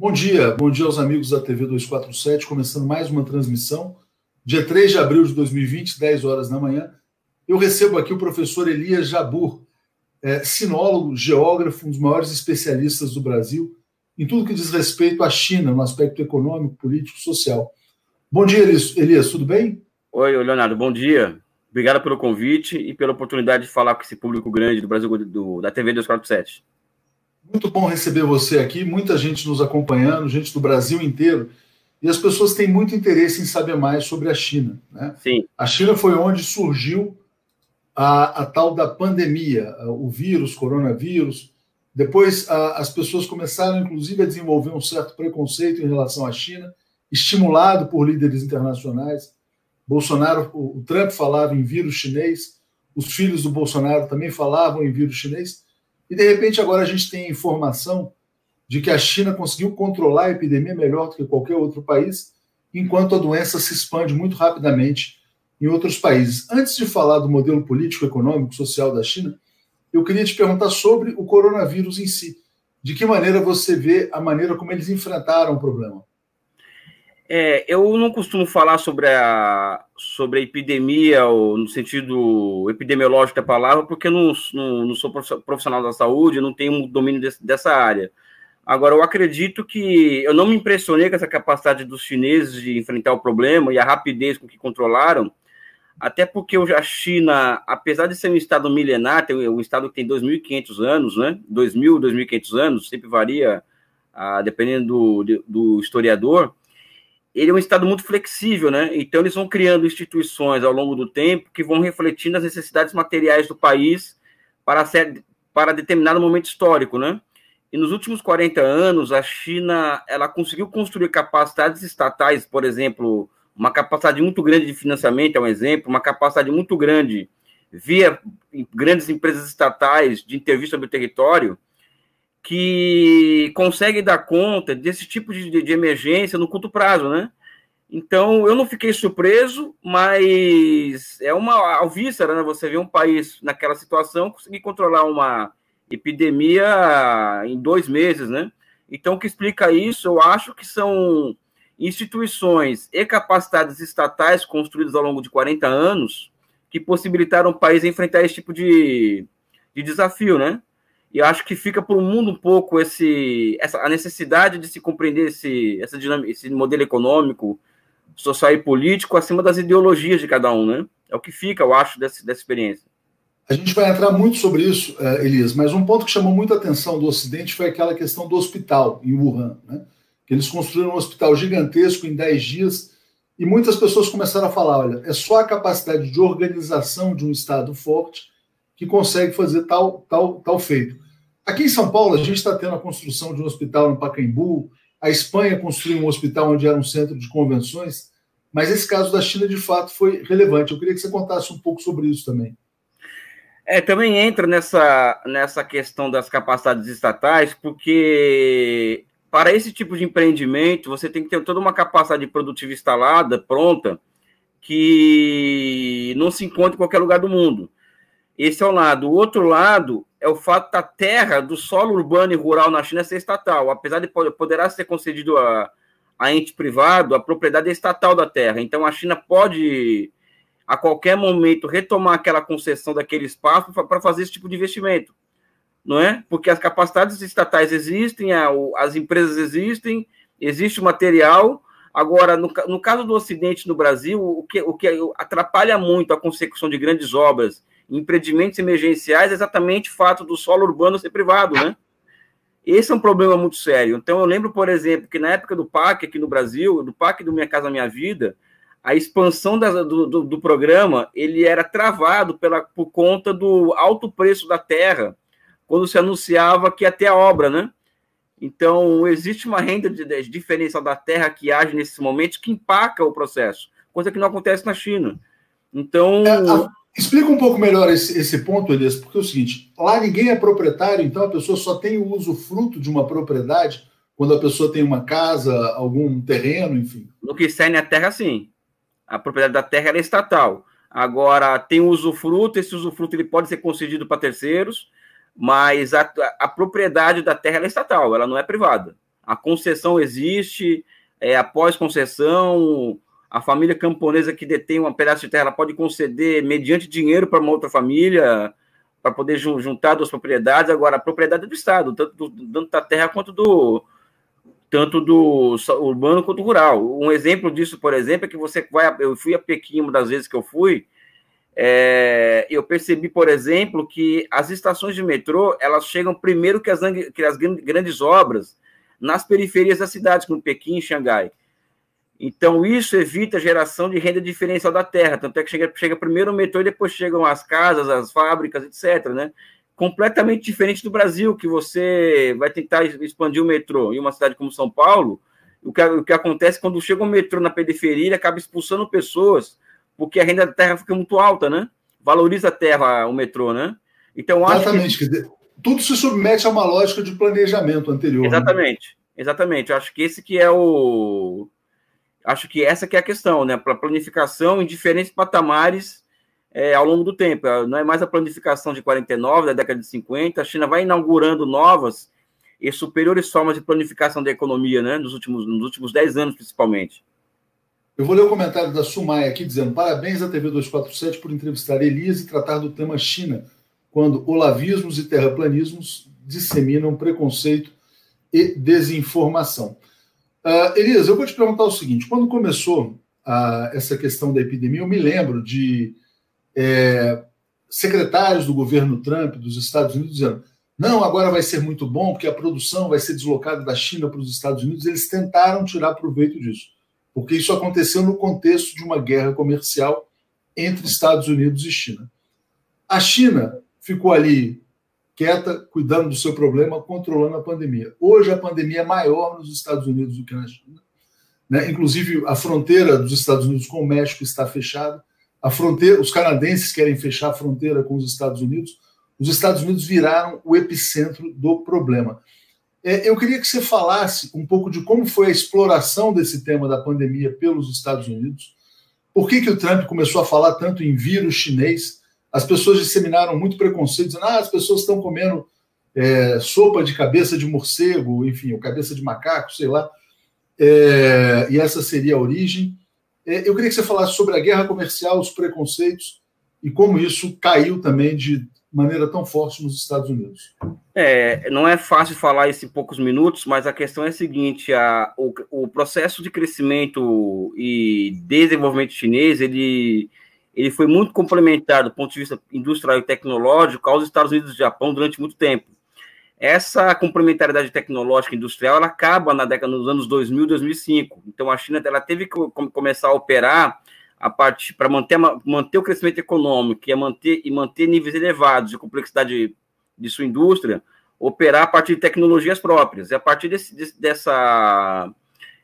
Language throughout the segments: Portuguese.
Bom dia, bom dia aos amigos da TV 247, começando mais uma transmissão. Dia 3 de abril de 2020, 10 horas da manhã. Eu recebo aqui o professor Elias Jabur, é, sinólogo, geógrafo, um dos maiores especialistas do Brasil em tudo que diz respeito à China, no aspecto econômico, político, social. Bom dia, Elias, Elias tudo bem? Oi, Leonardo, bom dia. Obrigado pelo convite e pela oportunidade de falar com esse público grande do Brasil, do, da TV 247. Muito bom receber você aqui, muita gente nos acompanhando, gente do Brasil inteiro. E as pessoas têm muito interesse em saber mais sobre a China. Né? Sim. A China foi onde surgiu a, a tal da pandemia, o vírus, coronavírus. Depois a, as pessoas começaram, inclusive, a desenvolver um certo preconceito em relação à China, estimulado por líderes internacionais. Bolsonaro, o, o Trump falava em vírus chinês, os filhos do Bolsonaro também falavam em vírus chinês. E de repente agora a gente tem informação de que a China conseguiu controlar a epidemia melhor do que qualquer outro país, enquanto a doença se expande muito rapidamente em outros países. Antes de falar do modelo político, econômico, social da China, eu queria te perguntar sobre o coronavírus em si. De que maneira você vê a maneira como eles enfrentaram o problema? É, eu não costumo falar sobre a, sobre a epidemia, ou no sentido epidemiológico da palavra, porque eu não, não, não sou profissional da saúde, não tenho domínio desse, dessa área. Agora, eu acredito que eu não me impressionei com essa capacidade dos chineses de enfrentar o problema e a rapidez com que controlaram, até porque a China, apesar de ser um estado milenar, um estado que tem 2.500 anos, né? 2.000, 2.500 anos, sempre varia, ah, dependendo do, do historiador, ele é um Estado muito flexível, né? Então, eles vão criando instituições ao longo do tempo que vão refletindo as necessidades materiais do país para, ser, para determinado momento histórico, né? E nos últimos 40 anos, a China ela conseguiu construir capacidades estatais, por exemplo, uma capacidade muito grande de financiamento, é um exemplo, uma capacidade muito grande via grandes empresas estatais de intervir sobre o território, que consegue dar conta desse tipo de, de, emergência no curto prazo, né? Então, eu não fiquei surpreso, mas é uma alvíssara, né? Você vê um país naquela situação conseguir controlar uma epidemia em dois meses, né? Então, o que explica isso, eu acho que são instituições e capacidades estatais construídas ao longo de 40 anos que possibilitaram o país enfrentar esse tipo de, de desafio, né? E acho que fica para o mundo um pouco esse, essa, a necessidade de se compreender esse, essa dinâmica, esse modelo econômico, social e político acima das ideologias de cada um, né? É o que fica, eu acho, dessa, dessa experiência. A gente vai entrar muito sobre isso, eh, Elias, mas um ponto que chamou muita atenção do Ocidente foi aquela questão do hospital em Wuhan, né? Eles construíram um hospital gigantesco em 10 dias e muitas pessoas começaram a falar: olha, é só a capacidade de organização de um Estado forte que consegue fazer tal, tal, tal feito. Aqui em São Paulo, a gente está tendo a construção de um hospital no Pacaembu, a Espanha construiu um hospital onde era um centro de convenções, mas esse caso da China, de fato, foi relevante. Eu queria que você contasse um pouco sobre isso também. É, também entra nessa, nessa questão das capacidades estatais, porque para esse tipo de empreendimento, você tem que ter toda uma capacidade produtiva instalada, pronta, que não se encontra em qualquer lugar do mundo. Esse é um lado. O outro lado é o fato da terra, do solo urbano e rural na China ser estatal. Apesar de poderá ser concedido a, a ente privado, a propriedade é estatal da terra. Então a China pode, a qualquer momento, retomar aquela concessão daquele espaço para fazer esse tipo de investimento. Não é? Porque as capacidades estatais existem, as empresas existem, existe o material. Agora, no, no caso do Ocidente no Brasil, o que, o que atrapalha muito a consecução de grandes obras empreendimentos emergenciais é exatamente o fato do solo urbano ser privado, né? Esse é um problema muito sério. Então, eu lembro, por exemplo, que na época do PAC aqui no Brasil, do PAC do Minha Casa Minha Vida, a expansão da, do, do, do, programa ele era travado pela, por conta do alto preço da terra, quando se anunciava que ia ter a obra, né? Então, existe uma renda de, de diferencial da terra que age nesses momentos que empaca o processo, coisa que não acontece na China. Então. É, a Explica um pouco melhor esse, esse ponto, Elias, porque é o seguinte: lá ninguém é proprietário, então a pessoa só tem o usufruto de uma propriedade quando a pessoa tem uma casa, algum terreno, enfim. No que cerne a terra, sim. A propriedade da terra é estatal. Agora, tem usufruto, esse usufruto ele pode ser concedido para terceiros, mas a, a propriedade da terra é estatal, ela não é privada. a concessão existe, é, após concessão, a família camponesa que detém um pedaço de terra pode conceder mediante dinheiro para uma outra família, para poder juntar duas propriedades. Agora, a propriedade é do Estado, tanto, do, tanto da terra quanto do tanto do urbano quanto rural. Um exemplo disso, por exemplo, é que você vai. Eu fui a Pequim uma das vezes que eu fui. É, eu percebi, por exemplo, que as estações de metrô elas chegam primeiro que as, que as grandes obras nas periferias das cidades, como Pequim e Xangai. Então, isso evita a geração de renda diferencial da terra. Tanto é que chega, chega primeiro o metrô e depois chegam as casas, as fábricas, etc. Né? Completamente diferente do Brasil, que você vai tentar expandir o metrô em uma cidade como São Paulo. O que, o que acontece quando chega o metrô na periferia, ele acaba expulsando pessoas, porque a renda da terra fica muito alta, né? Valoriza a terra, o metrô, né? Então, Exatamente. Que... Tudo se submete a uma lógica de planejamento anterior. Né? Exatamente. Né? Exatamente. Eu acho que esse que é o acho que essa que é a questão, né? Para planificação em diferentes patamares é, ao longo do tempo. É, não é mais a planificação de 49, da década de 50. A China vai inaugurando novas e superiores formas de planificação da economia, né? Nos últimos, nos últimos 10 anos, principalmente. Eu vou ler o comentário da Sumai aqui dizendo: parabéns à TV 247 por entrevistar Elias e tratar do tema China, quando olavismos e terraplanismos disseminam preconceito e desinformação. Uh, Elias, eu vou te perguntar o seguinte: quando começou uh, essa questão da epidemia, eu me lembro de é, secretários do governo Trump dos Estados Unidos dizendo: não, agora vai ser muito bom, porque a produção vai ser deslocada da China para os Estados Unidos. Eles tentaram tirar proveito disso, porque isso aconteceu no contexto de uma guerra comercial entre Estados Unidos e China. A China ficou ali quieta, cuidando do seu problema, controlando a pandemia. Hoje a pandemia é maior nos Estados Unidos do que na China. Né? Inclusive, a fronteira dos Estados Unidos com o México está fechada. A fronteira, os canadenses querem fechar a fronteira com os Estados Unidos. Os Estados Unidos viraram o epicentro do problema. É, eu queria que você falasse um pouco de como foi a exploração desse tema da pandemia pelos Estados Unidos. Por que, que o Trump começou a falar tanto em vírus chinês? As pessoas disseminaram muito preconceito, dizendo ah, as pessoas estão comendo é, sopa de cabeça de morcego, enfim, ou cabeça de macaco, sei lá, é, e essa seria a origem. É, eu queria que você falasse sobre a guerra comercial, os preconceitos e como isso caiu também de maneira tão forte nos Estados Unidos. É, não é fácil falar isso em poucos minutos, mas a questão é a seguinte: a, o, o processo de crescimento e desenvolvimento chinês ele ele foi muito complementar do ponto de vista industrial e tecnológico aos Estados Unidos e Japão durante muito tempo. Essa complementariedade tecnológica e industrial ela acaba na década nos anos 2000, 2005. Então a China ela teve que começar a operar a parte para manter, manter o crescimento econômico e manter e manter níveis elevados de complexidade de sua indústria, operar a partir de tecnologias próprias. E a partir desse, dessa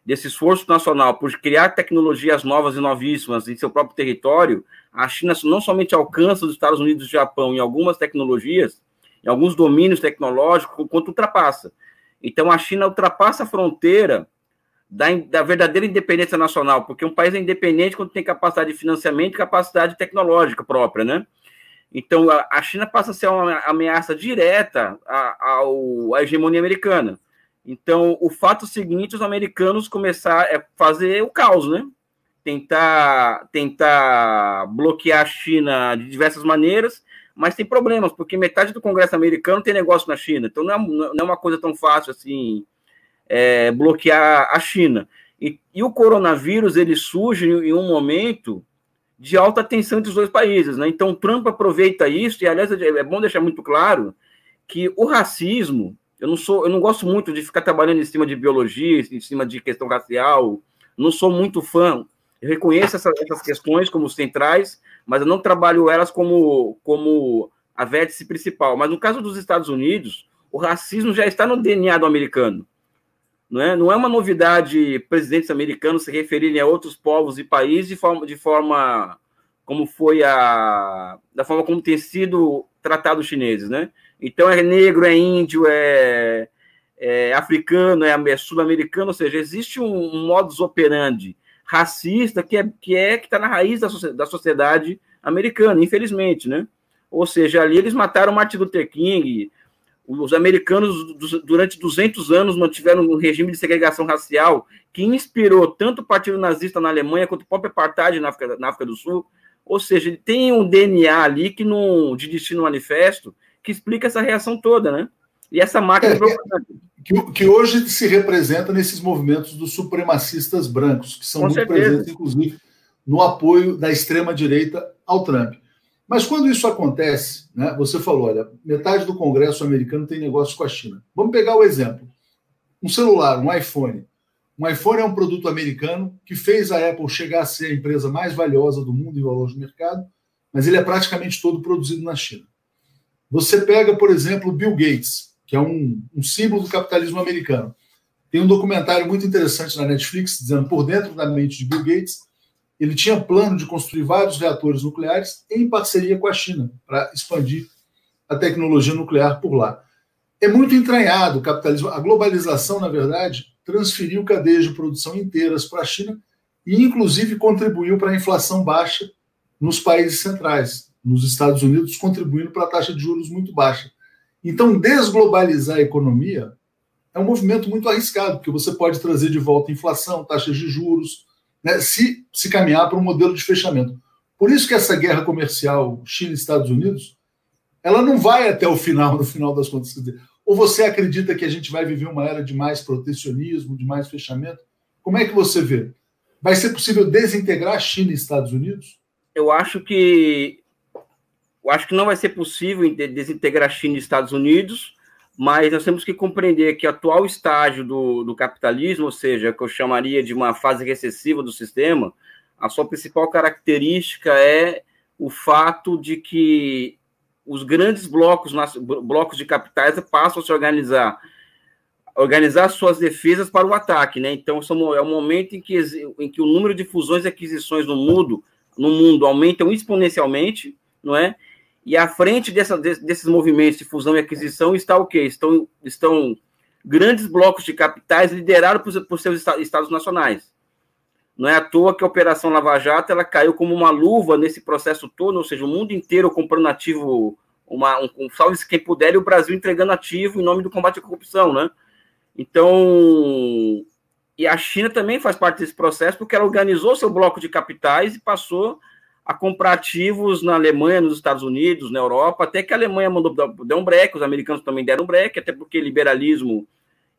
desse esforço nacional por criar tecnologias novas e novíssimas em seu próprio território, a China não somente alcança os Estados Unidos e o Japão em algumas tecnologias, em alguns domínios tecnológicos, quanto ultrapassa. Então, a China ultrapassa a fronteira da, da, verdadeira independência nacional, porque um país é independente quando tem capacidade de financiamento e capacidade tecnológica própria, né? Então, a, a China passa a ser uma ameaça direta à, hegemonia americana. Então, o fato seguinte, os americanos começaram a é fazer o caos, né? Tentar, tentar bloquear a China de diversas maneiras, mas tem problemas, porque metade do Congresso americano tem negócio na China. Então, não é, não é uma coisa tão fácil assim é, bloquear a China. E, e, o coronavírus, ele surge em um momento de alta tensão entre os dois países, né? Então, Trump aproveita isso, e aliás, é bom deixar muito claro que o racismo eu não sou, eu não gosto muito de ficar trabalhando em cima de biologia, em cima de questão racial. Não sou muito fã. Eu reconheço essa, essas questões como centrais, mas eu não trabalho elas como, como a vértice principal. Mas no caso dos Estados Unidos, o racismo já está no DNA do americano. Não é, não é uma novidade presidentes americanos se referirem a outros povos e países de forma, de forma como foi a da forma como tem sido tratado os chineses, né? Então é negro, é índio, é, é africano, é, é sul-americano, ou seja, existe um, um modus operandi racista que é que é que está na raiz da, da sociedade americana, infelizmente, né? Ou seja, ali eles mataram Martin Luther King, Os americanos, durante 200 anos, mantiveram um regime de segregação racial que inspirou tanto o Partido Nazista na Alemanha quanto o próprio Apartheid na África, na África do Sul. Ou seja, ele tem um DNA ali que no, de destino manifesto que explica essa reação toda, né? E essa máquina é, que, que, hoje se representa nesses movimentos dos supremacistas brancos, que são Com muito certeza. presentes, inclusive, no apoio da extrema-direita ao Trump. Mas quando isso acontece, né, você falou, olha, metade do Congresso americano tem negócio com a China. Vamos pegar o exemplo. Um celular, um iPhone. Um iPhone é um produto americano que fez a Apple chegar a ser a empresa mais valiosa do mundo em valor de mercado, mas ele é praticamente todo produzido na China. Você pega, por exemplo, Bill Gates, que é um, um símbolo do capitalismo americano. Tem um documentário muito interessante na Netflix, dizendo por dentro da mente de Bill Gates, ele tinha plano de construir vários reatores nucleares em parceria com a China, para expandir a tecnologia nuclear por lá. É muito entranhado o capitalismo. A globalização, na verdade, transferiu cadeias de produção inteiras para a China e, inclusive, contribuiu para a inflação baixa nos países centrais, nos Estados Unidos, contribuindo para a taxa de juros muito baixa. Então, desglobalizar a economia é um movimento muito arriscado, porque você pode trazer de volta inflação, taxas de juros, né, se se caminhar para um modelo de fechamento. Por isso que essa guerra comercial China-Estados Unidos, ela não vai até o final, no final das contas. Ou você acredita que a gente vai viver uma era de mais protecionismo, de mais fechamento? Como é que você vê? Vai ser possível desintegrar China e Estados Unidos? Eu acho que eu acho que não vai ser possível desintegrar China e Estados Unidos, mas nós temos que compreender que o atual estágio do, do capitalismo, ou seja, que eu chamaria de uma fase recessiva do sistema, a sua principal característica é o fato de que os grandes blocos, blocos de capitais passam a se organizar, organizar suas defesas para o ataque, né? Então, é o momento em que, em que o número de fusões e aquisições no mundo, no mundo aumentam exponencialmente, não é? E à frente dessa, desses movimentos de fusão e aquisição está o quê? Estão, estão grandes blocos de capitais liderados por, por seus estados nacionais. Não é à toa que a Operação Lava Jato ela caiu como uma luva nesse processo todo, ou seja, o mundo inteiro comprando ativo, uma, um, um salve-se quem puder, e o Brasil entregando ativo em nome do combate à corrupção, né? Então, e a China também faz parte desse processo, porque ela organizou seu bloco de capitais e passou a comprar ativos na Alemanha, nos Estados Unidos, na Europa, até que a Alemanha mandou dar um break, os americanos também deram um break, até porque liberalismo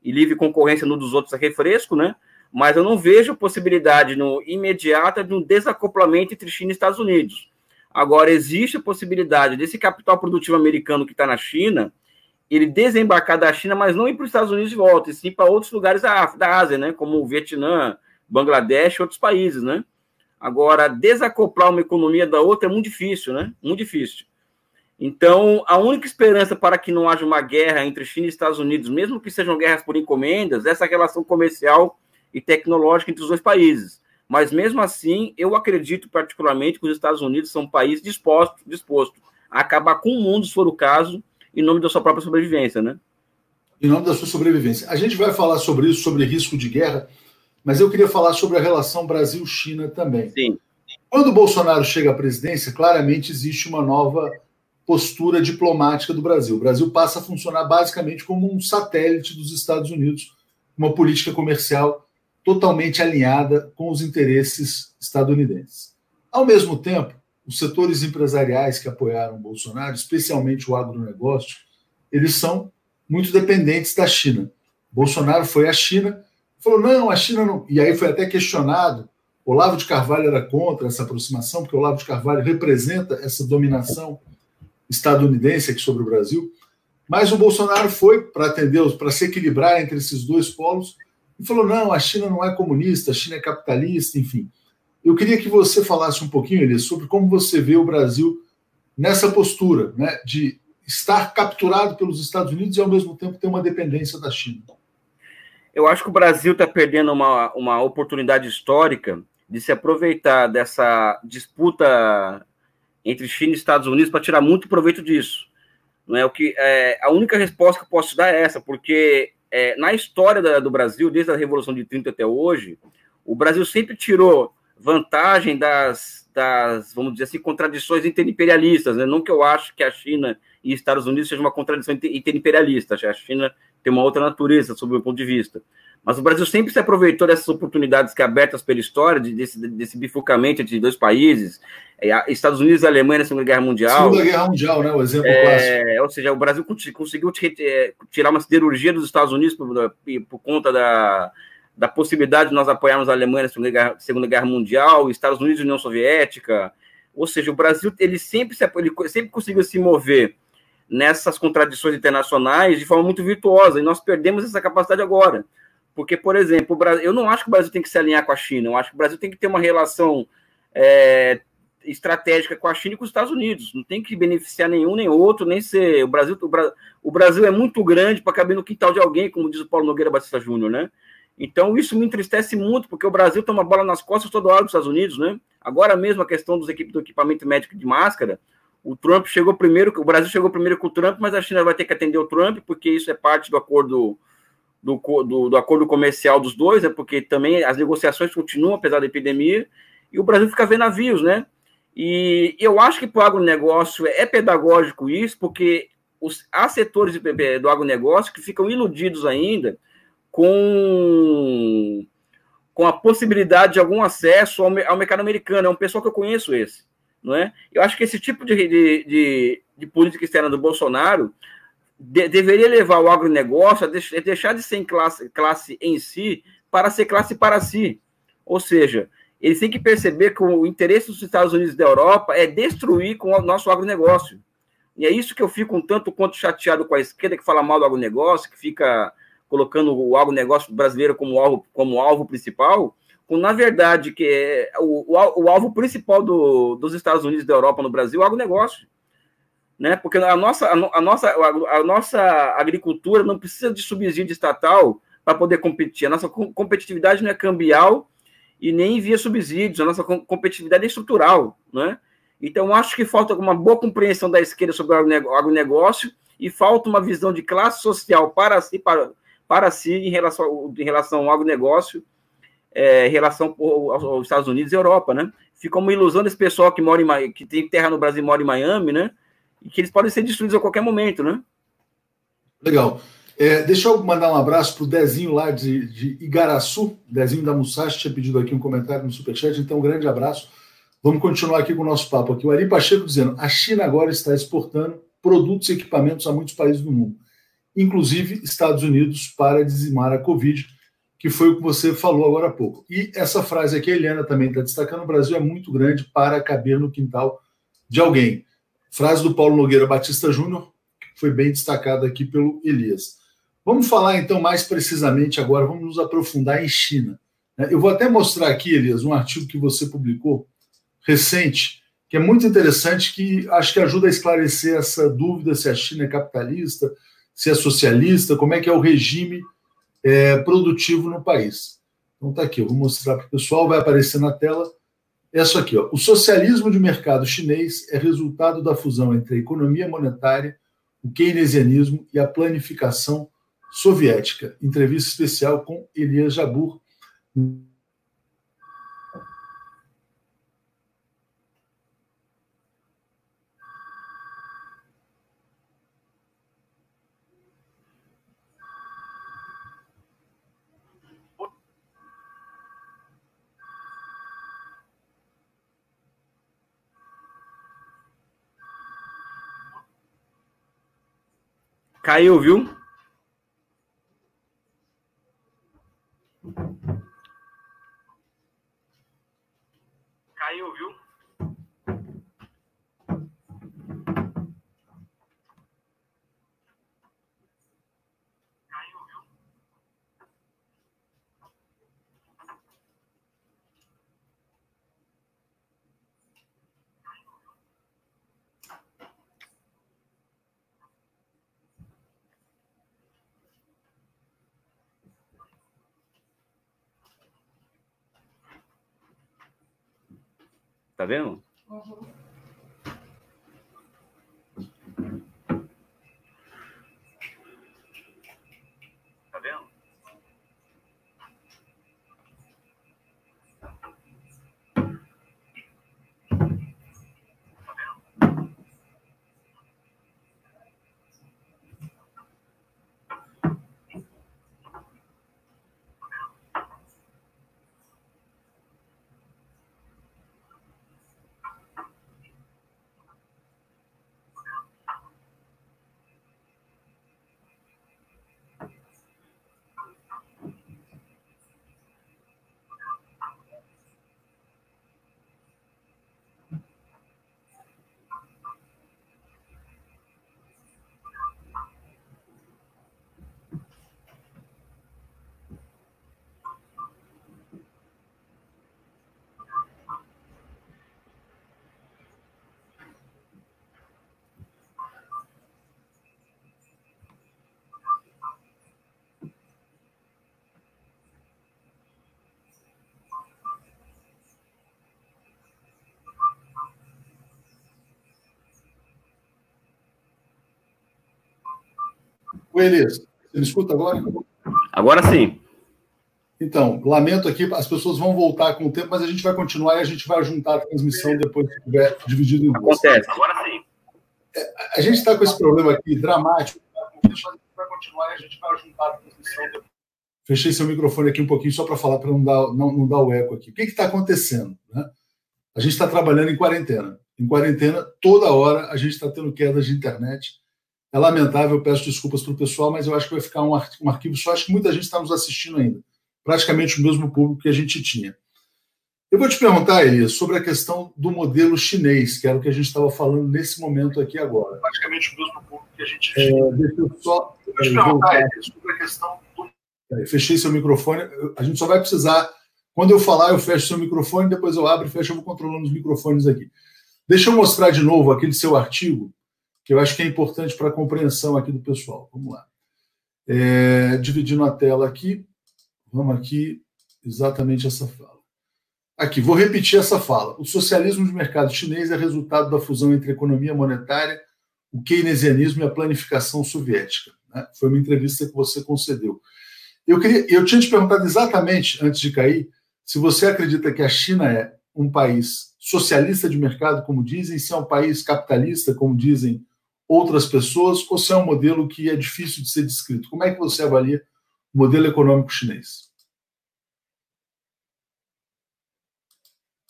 e livre concorrência no dos outros é refresco, né? Mas eu não vejo possibilidade no imediata de um desacoplamento entre China e Estados Unidos. Agora, existe a possibilidade desse capital produtivo americano que está na China, ele desembarcar da China, mas não ir para os Estados Unidos de volta, e sim para outros lugares da, da Ásia, né? Como o Vietnã, Bangladesh outros países, né? Agora, desacoplar uma economia da outra é muito difícil, né? Muito difícil. Então, a única esperança para que não haja uma guerra entre China e Estados Unidos, mesmo que sejam guerras por encomendas, é essa relação comercial e tecnológica entre os dois países. Mas, mesmo assim, eu acredito particularmente que os Estados Unidos são um país disposto, disposto a acabar com o mundo, se for o caso, em nome da sua própria sobrevivência, né? Em nome da sua sobrevivência. A gente vai falar sobre isso, sobre risco de guerra, mas eu queria falar sobre a relação Brasil-China também. Sim. Quando o Bolsonaro chega à presidência, claramente existe uma nova postura diplomática do Brasil. O Brasil passa a funcionar basicamente como um satélite dos Estados Unidos, uma política comercial totalmente alinhada com os interesses estadunidenses. Ao mesmo tempo, os setores empresariais que apoiaram o Bolsonaro, especialmente o agronegócio, eles são muito dependentes da China. Bolsonaro foi à China falou: não, a China não. E aí foi até questionado. Olavo de Carvalho era contra essa aproximação, porque Olavo de Carvalho representa essa dominação estadunidense aqui sobre o Brasil. Mas o Bolsonaro foi para atender, para se equilibrar entre esses dois polos, e falou: não, a China não é comunista, a China é capitalista, enfim. Eu queria que você falasse um pouquinho, Elias, sobre como você vê o Brasil nessa postura, né, de estar capturado pelos Estados Unidos e, ao mesmo tempo, ter uma dependência da China. Eu acho que o Brasil está perdendo uma, uma oportunidade histórica de se aproveitar dessa disputa entre China e Estados Unidos para tirar muito proveito disso. Não é o que é, a única resposta que eu posso dar é essa, porque é, na história da, do Brasil, desde a Revolução de 30 até hoje, o Brasil sempre tirou vantagem das, das, vamos dizer assim, contradições interimperialistas. Né? Não que eu acho que a China e Estados Unidos seja uma contradição interimperialista. A China tem uma outra natureza, sob o meu ponto de vista. Mas o Brasil sempre se aproveitou dessas oportunidades que abertas pela história, desse, desse bifurcamento entre dois países, é, Estados Unidos e Alemanha na Segunda Guerra Mundial. Segunda Guerra Mundial, né? O exemplo é, clássico. Ou seja, o Brasil conseguiu tirar uma siderurgia dos Estados Unidos por, por conta da, da possibilidade de nós apoiarmos a Alemanha na Segunda Guerra, Segunda Guerra Mundial, Estados Unidos e União Soviética. Ou seja, o Brasil ele sempre, se, ele sempre conseguiu se mover nessas contradições internacionais de forma muito virtuosa, e nós perdemos essa capacidade agora. Porque, por exemplo, Brasil, eu não acho que o Brasil tem que se alinhar com a China, eu acho que o Brasil tem que ter uma relação é, estratégica com a China e com os Estados Unidos. Não tem que beneficiar nenhum nem outro, nem ser. O Brasil, o, Bra... o Brasil é muito grande para caber no quintal de alguém, como diz o Paulo Nogueira Batista Júnior, né? Então, isso me entristece muito, porque o Brasil toma bola nas costas toda hora dos Estados Unidos, né? Agora mesmo a questão dos equipes do equipamento médico de máscara, o Trump chegou primeiro, o Brasil chegou primeiro com o Trump, mas a China vai ter que atender o Trump, porque isso é parte do acordo do, do, do, acordo comercial dos dois, é porque também as negociações continuam, apesar da epidemia, e o Brasil fica vendo navios, né? E eu acho que para o agronegócio é pedagógico isso, porque os, há setores do agronegócio que ficam iludidos ainda com, com a possibilidade de algum acesso ao, ao mercado americano. É um pessoal que eu conheço esse. Não é? Eu acho que esse tipo de, de, de, de política externa do Bolsonaro de, deveria levar o agronegócio a, deixar de ser classe, classe em si para ser classe para si. Ou seja, eles têm que perceber que o interesse dos Estados Unidos e da Europa é destruir com o nosso agronegócio. E é isso que eu fico um tanto quanto chateado com a esquerda que fala mal do agronegócio, que fica colocando o agronegócio brasileiro como alvo, como alvo principal, quando na verdade que é o, o, o alvo principal do, dos Estados Unidos da Europa no Brasil é o agronegócio né? Porque a nossa, a, nossa, a nossa agricultura não precisa de subsídio estatal para poder competir. A nossa competitividade não é cambial e nem via subsídios. A nossa competitividade é estrutural, né? Então, acho que falta uma boa compreensão da esquerda sobre o agronegócio e falta uma visão de classe social para si, para, para si em relação, em relação ao agronegócio, é, em relação aos Estados Unidos e Europa, né? Fica uma ilusão desse pessoal que mora em, que tem terra no Brasil e mora em Miami, né? e que eles podem ser destruídos a qualquer momento, né? Legal. É, deixa eu mandar um abraço para o Dezinho lá de, de Igaraçu, Dezinho da Musashi, tinha pedido aqui um comentário no Superchat, então um grande abraço. Vamos continuar aqui com o nosso papo aqui. O Ari Pacheco dizendo, a China agora está exportando produtos e equipamentos a muitos países do mundo, inclusive Estados Unidos, para dizimar a Covid, que foi o que você falou agora há pouco. E essa frase aqui, a Eliana também está destacando, o Brasil é muito grande para caber no quintal de alguém. Frase do Paulo Nogueira Batista Júnior, que foi bem destacada aqui pelo Elias. Vamos falar então mais precisamente agora, vamos nos aprofundar em China. Né? Eu vou até mostrar aqui, Elias, um artigo que você publicou recente, que é muito interessante, que acho que ajuda a esclarecer essa dúvida se a China é capitalista, se é socialista, como é que é o regime é, produtivo no país. Então tá aqui, eu vou mostrar para o pessoal, vai aparecer na tela essa aqui, ó. O socialismo de mercado chinês é resultado da fusão entre a economia monetária, o keynesianismo e a planificação soviética. Entrevista especial com Elias Jabur, Caiu, viu? Caiu, viu? Tá vendo? Uhum. Oi, Elias, você me escuta agora? Agora sim. Então, lamento aqui, as pessoas vão voltar com o tempo, mas a gente vai continuar e a gente vai juntar a transmissão depois que estiver dividido em duas. Acontece, agora sim. É, a gente está com esse problema aqui dramático. A gente vai continuar e a gente vai juntar a transmissão depois. Fechei seu microfone aqui um pouquinho só para falar, para não dar, não, não dar o eco aqui. O que está acontecendo? Né? A gente está trabalhando em quarentena. Em quarentena, toda hora a gente está tendo quedas de internet. É lamentável, peço desculpas para o pessoal, mas eu acho que vai ficar um arquivo só. Acho que muita gente está nos assistindo ainda praticamente o mesmo público que a gente tinha. Eu vou te perguntar, Elias, sobre a questão do modelo chinês, que era o que a gente estava falando nesse momento aqui agora. Praticamente o mesmo público que a gente é, tinha. É, deixa eu só. Eu vou te perguntar, Elias, sobre a questão do. Fechei seu microfone. A gente só vai precisar. Quando eu falar, eu fecho seu microfone, depois eu abro e fecho, eu vou controlando os microfones aqui. Deixa eu mostrar de novo aquele seu artigo, que eu acho que é importante para a compreensão aqui do pessoal. Vamos lá. É, dividindo a tela aqui. Vamos aqui, exatamente essa fala. Aqui, vou repetir essa fala. O socialismo de mercado chinês é resultado da fusão entre economia monetária, o keynesianismo e a planificação soviética. Né? Foi uma entrevista que você concedeu. Eu, queria, eu tinha te perguntado exatamente, antes de cair, se você acredita que a China é um país socialista de mercado, como dizem, se é um país capitalista, como dizem outras pessoas, ou se é um modelo que é difícil de ser descrito. Como é que você avalia modelo econômico chinês.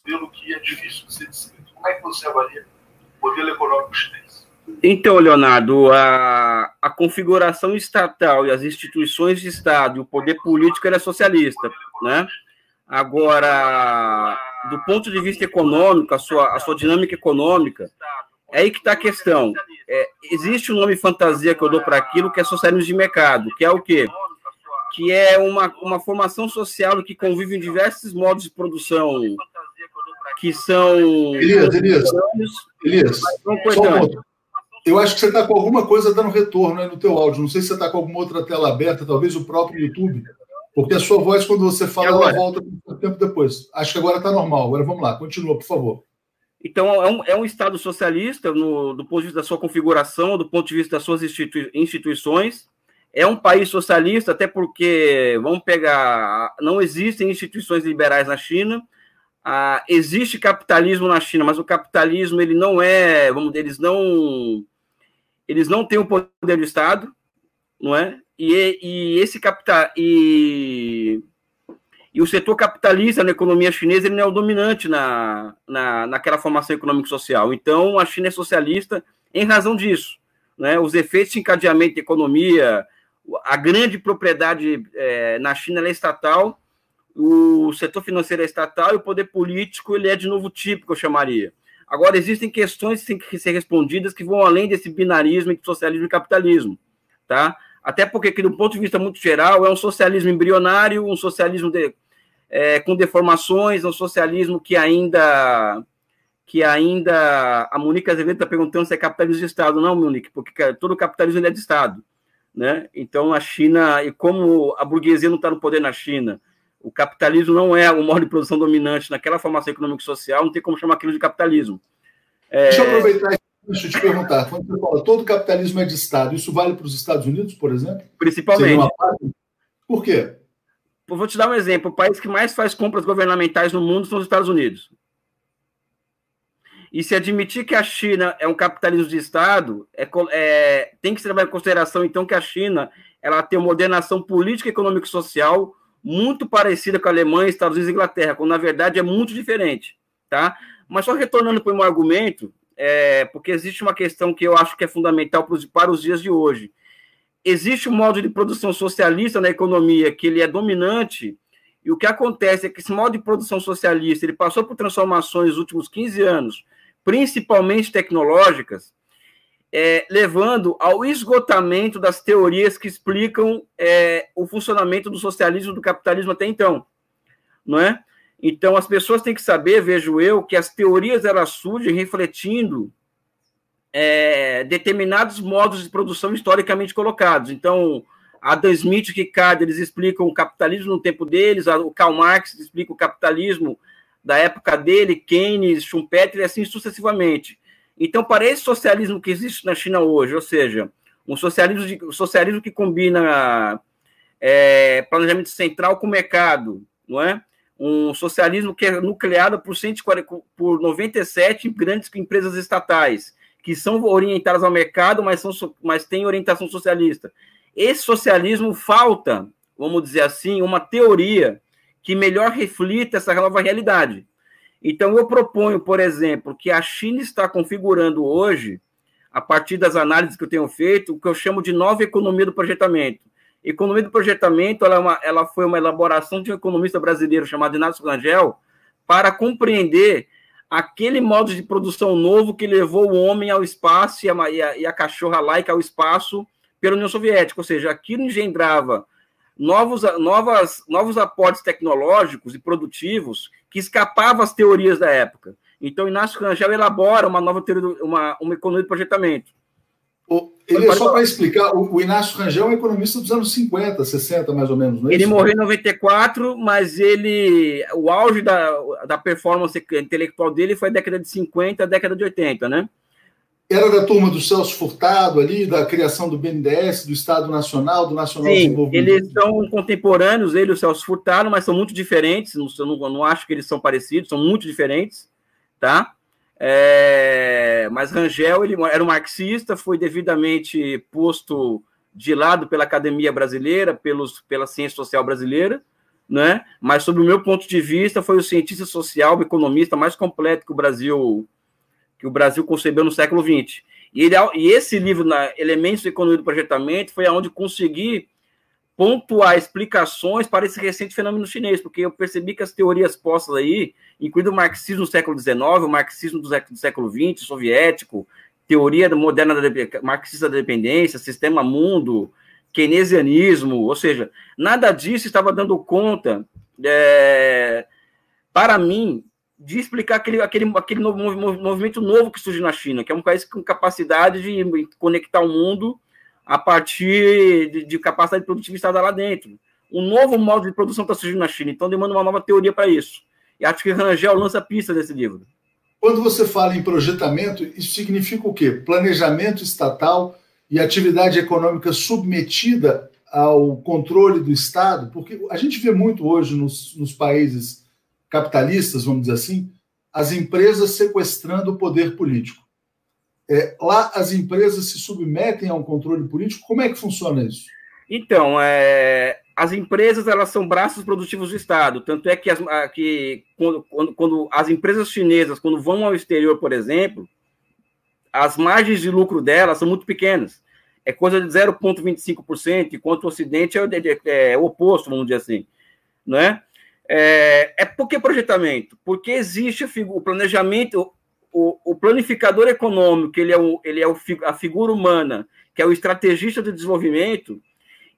Modelo que é difícil de ser descrito. Como é que você avalia o modelo econômico chinês? Então, Leonardo, a, a configuração estatal e as instituições de Estado e o poder político é socialista, né? Agora, do ponto de vista econômico, a sua, a sua dinâmica econômica, é aí que está a questão. É, existe um nome fantasia que eu dou para aquilo que é socialismo de mercado, que é o quê? que é uma, uma formação social que convive em diversos modos de produção, que são. Elias, Elias, Elias um eu acho que você está com alguma coisa dando retorno aí no teu áudio. Não sei se você está com alguma outra tela aberta, talvez o próprio YouTube, porque a sua voz, quando você fala, ela volta um tempo depois. Acho que agora está normal. Agora vamos lá, continua, por favor. Então, é um, é um Estado socialista no, do ponto de vista da sua configuração, do ponto de vista das suas institui instituições, é um país socialista, até porque, vamos pegar, não existem instituições liberais na China, ah, existe capitalismo na China, mas o capitalismo ele não é, vamos dizer, eles não eles não têm o poder do Estado, não é? E, e esse capital e, e o setor capitalista na economia chinesa ele não é o dominante na, na, naquela formação econômica social. Então a China é socialista em razão disso, né? Os efeitos de encadeamento da economia, a grande propriedade é, na China é estatal, o setor financeiro é estatal e o poder político ele é de novo que eu chamaria. Agora, existem questões que têm que ser respondidas que vão além desse binarismo entre socialismo e capitalismo, tá? Até porque, que, do ponto de vista muito geral, é um socialismo embrionário, um socialismo de, é, com deformações, um socialismo que ainda que ainda a Monique Azevedo está perguntando se é capitalismo de Estado. Não, Monique, porque todo capitalismo é de Estado. Né? Então, a China, e como a burguesia não está no poder na China, o capitalismo não é o modo de produção dominante naquela formação econômica e social, não tem como chamar aquilo de capitalismo. É... Deixa eu aproveitar e deixa eu te perguntar. Quando você fala todo capitalismo é de Estado, isso vale para os Estados Unidos, por exemplo? Principalmente. Por quê? Vou te dar um exemplo. O país que mais faz compras governamentais no mundo são os Estados Unidos. E se admitir que a China é um capitalismo de Estado, é, é, tem que se levar em consideração, então, que a China ela tem uma ordenação política, econômica e social muito parecida com a Alemanha, Estados Unidos e Inglaterra, quando na verdade é muito diferente, tá? Mas só retornando para o meu argumento, é, porque existe uma questão que eu acho que é fundamental para os, para os dias de hoje. Existe um modo de produção socialista na economia que ele é dominante, e o que acontece é que esse modo de produção socialista ele passou por transformações nos últimos 15 anos, principalmente tecnológicas, é, levando ao esgotamento das teorias que explicam é, o funcionamento do socialismo do capitalismo até então, não é? Então as pessoas têm que saber, vejo eu, que as teorias elas surgem refletindo é, determinados modos de produção historicamente colocados. Então, Adam Smith e Ricardo, eles explicam o capitalismo no tempo deles, o Karl Marx explica o capitalismo da época dele, Keynes, Schumpeter e assim sucessivamente. Então, para esse socialismo que existe na China hoje, ou seja, Um socialismo, de, um socialismo que combina é, planejamento central com mercado, não é? Um socialismo que é nucleado por, 140, por 97 grandes empresas estatais, que são orientadas ao mercado, mas, são, mas têm orientação socialista. Esse socialismo falta, vamos dizer assim, uma teoria que melhor reflita essa nova realidade. Então, eu proponho, por exemplo, que a China está configurando hoje, a partir das análises que eu tenho feito, o que eu chamo de nova economia do projetamento. Economia do projetamento ela, é uma, ela foi uma elaboração de um economista brasileiro chamado Inácio Rangel para compreender aquele modo de produção novo que levou o homem ao espaço e a, e a, e a cachorra laica ao espaço pela União Soviética. Ou seja, aquilo engendrava novos, novas, novos aportes tecnológicos e produtivos que escapavam às teorias da época. Então, Inácio Rangel elabora uma nova teoria, uma, uma economia de projetamento. Ele é só para explicar, o, o, Inácio Rangel é um economista dos anos 50, 60, mais ou menos, não é Ele isso? morreu em 94, mas ele. O auge da, da performance intelectual dele foi a década de 50, a década de 80, né? Era da turma do Celso Furtado ali, da criação do BNDES, do Estado Nacional, do Nacional Sim, Desenvolvimento. Eles são contemporâneos, ele e o Celso Furtado, mas são muito diferentes. Não, não, não acho que eles são parecidos, são muito diferentes, tá? É, mas Rangel ele era um marxista, foi devidamente posto de lado pela academia brasileira, pelos, pela ciência social brasileira, né? Mas sob o meu ponto de vista, foi o cientista social, o economista mais completo que o Brasil que o Brasil concebeu no século XX. E, ele, e esse livro, na Elementos da Economia do Projetamento, foi onde consegui pontuar explicações para esse recente fenômeno chinês, porque eu percebi que as teorias postas aí, incluindo o marxismo do século XIX, o marxismo do século XX, soviético, teoria moderna da marxista da dependência, sistema mundo, keynesianismo, ou seja, nada disso estava dando conta, é, para mim, de explicar aquele, aquele, aquele novo, movimento novo que surge na China, que é um país com capacidade de conectar o mundo a partir de, de capacidade produtivista lá dentro. Um novo modo de produção está surgindo na China, então demanda uma nova teoria para isso. E acho que Rangel lança a pista desse livro. Quando você fala em projetamento, isso significa o quê? Planejamento estatal e atividade econômica submetida ao controle do Estado? Porque a gente vê muito hoje nos, nos países capitalistas, vamos dizer assim, as empresas sequestrando o poder político. É, lá as empresas se submetem a um controle político. Como é que funciona isso? Então, é, as empresas elas são braços produtivos do Estado. Tanto é que, as, que quando, quando, quando, as empresas chinesas, quando vão ao exterior, por exemplo, as margens de lucro delas são muito pequenas. É coisa de 0,25%, enquanto o Ocidente é, é, é, o oposto, vamos dizer assim. Não é? É, é por que projetamento? Porque existe o planejamento, o, o, planificador econômico, ele é, o, ele é o, a figura humana, que é o estrategista do desenvolvimento.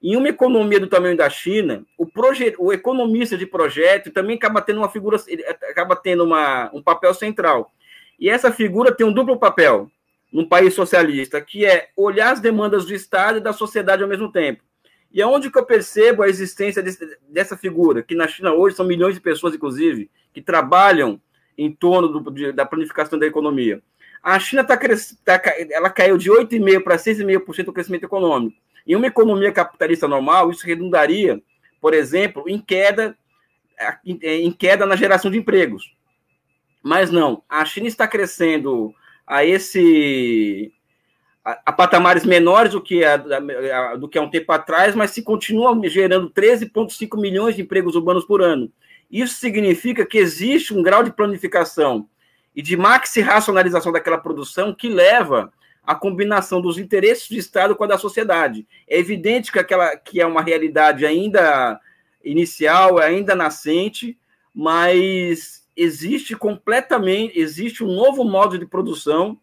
Em uma economia do tamanho da China, o, proje, o economista de projeto também acaba tendo uma figura, acaba tendo uma, um papel central. E essa figura tem um duplo papel num país socialista, que é olhar as demandas do Estado e da sociedade ao mesmo tempo. E aonde que eu percebo a existência desse, dessa figura, que na China hoje são milhões de pessoas, inclusive, que trabalham em torno do, de, da planificação da economia. A China tá, tá ela caiu de 8,5% para 6,5% do crescimento econômico. Em uma economia capitalista normal, isso redundaria, por exemplo, em queda, em queda na geração de empregos. Mas não, a China está crescendo a esse a, a patamares menores do que, a, a, do que há um tempo atrás, mas se continua gerando 13,5 milhões de empregos urbanos por ano. Isso significa que existe um grau de planificação e de maxi racionalização daquela produção que leva à combinação dos interesses do Estado com a da sociedade. É evidente que aquela que é uma realidade ainda inicial, ainda nascente, mas existe completamente, existe um novo modo de produção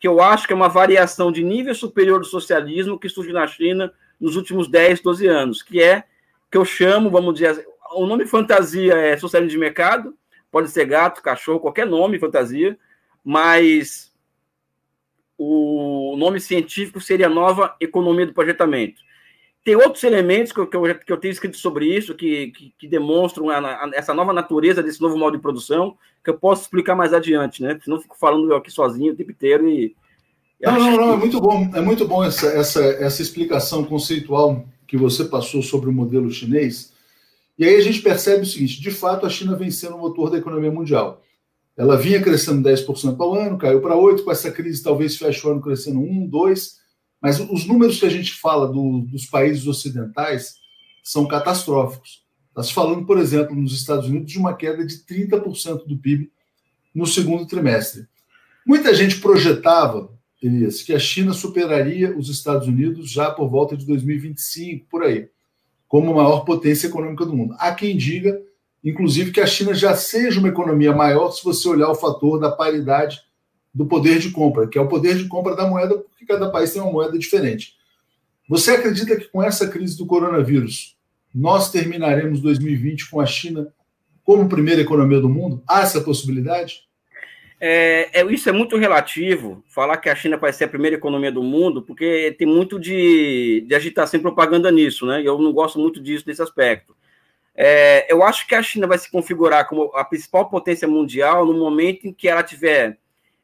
que eu acho que é uma variação de nível superior do socialismo que surge na China nos últimos 10, 12 anos, que é que eu chamo, vamos dizer, o nome fantasia é socialismo de mercado, pode ser gato, cachorro, qualquer nome fantasia, mas o nome científico seria nova economia do projetamento. Tem outros elementos que eu, que eu, que eu tenho escrito sobre isso, que, que, que demonstram a, a, essa nova natureza desse novo modo de produção, que eu posso explicar mais adiante, né? Senão eu fico falando eu aqui sozinho o tempo inteiro e, Não, não, não, é muito bom, é muito bom essa, essa, essa explicação conceitual que você passou sobre o modelo chinês. E aí a gente percebe o seguinte: de fato, a China vem sendo o motor da economia mundial. Ela vinha crescendo 10% ao ano, caiu para 8%, com essa crise talvez feche o ano crescendo 1%, 2%, mas os números que a gente fala do, dos países ocidentais são catastróficos. Está se falando, por exemplo, nos Estados Unidos, de uma queda de 30% do PIB no segundo trimestre. Muita gente projetava, Elias, que a China superaria os Estados Unidos já por volta de 2025, por aí, como maior potência econômica do mundo. Há quem diga, inclusive, que a China já seja uma economia maior se você olhar o fator da paridade do poder de compra, que é o poder de compra da moeda, porque cada país tem uma moeda diferente. Você acredita que com essa crise do coronavírus, nós terminaremos 2020 com a China como primeira economia do mundo? Há essa possibilidade? É, é, isso é muito relativo, falar que a China vai ser a primeira economia do mundo, porque tem muito de, de agitação e propaganda nisso, né? E eu não gosto muito disso, desse aspecto. É, eu acho que a China vai se configurar como a principal potência mundial no momento em que ela tiver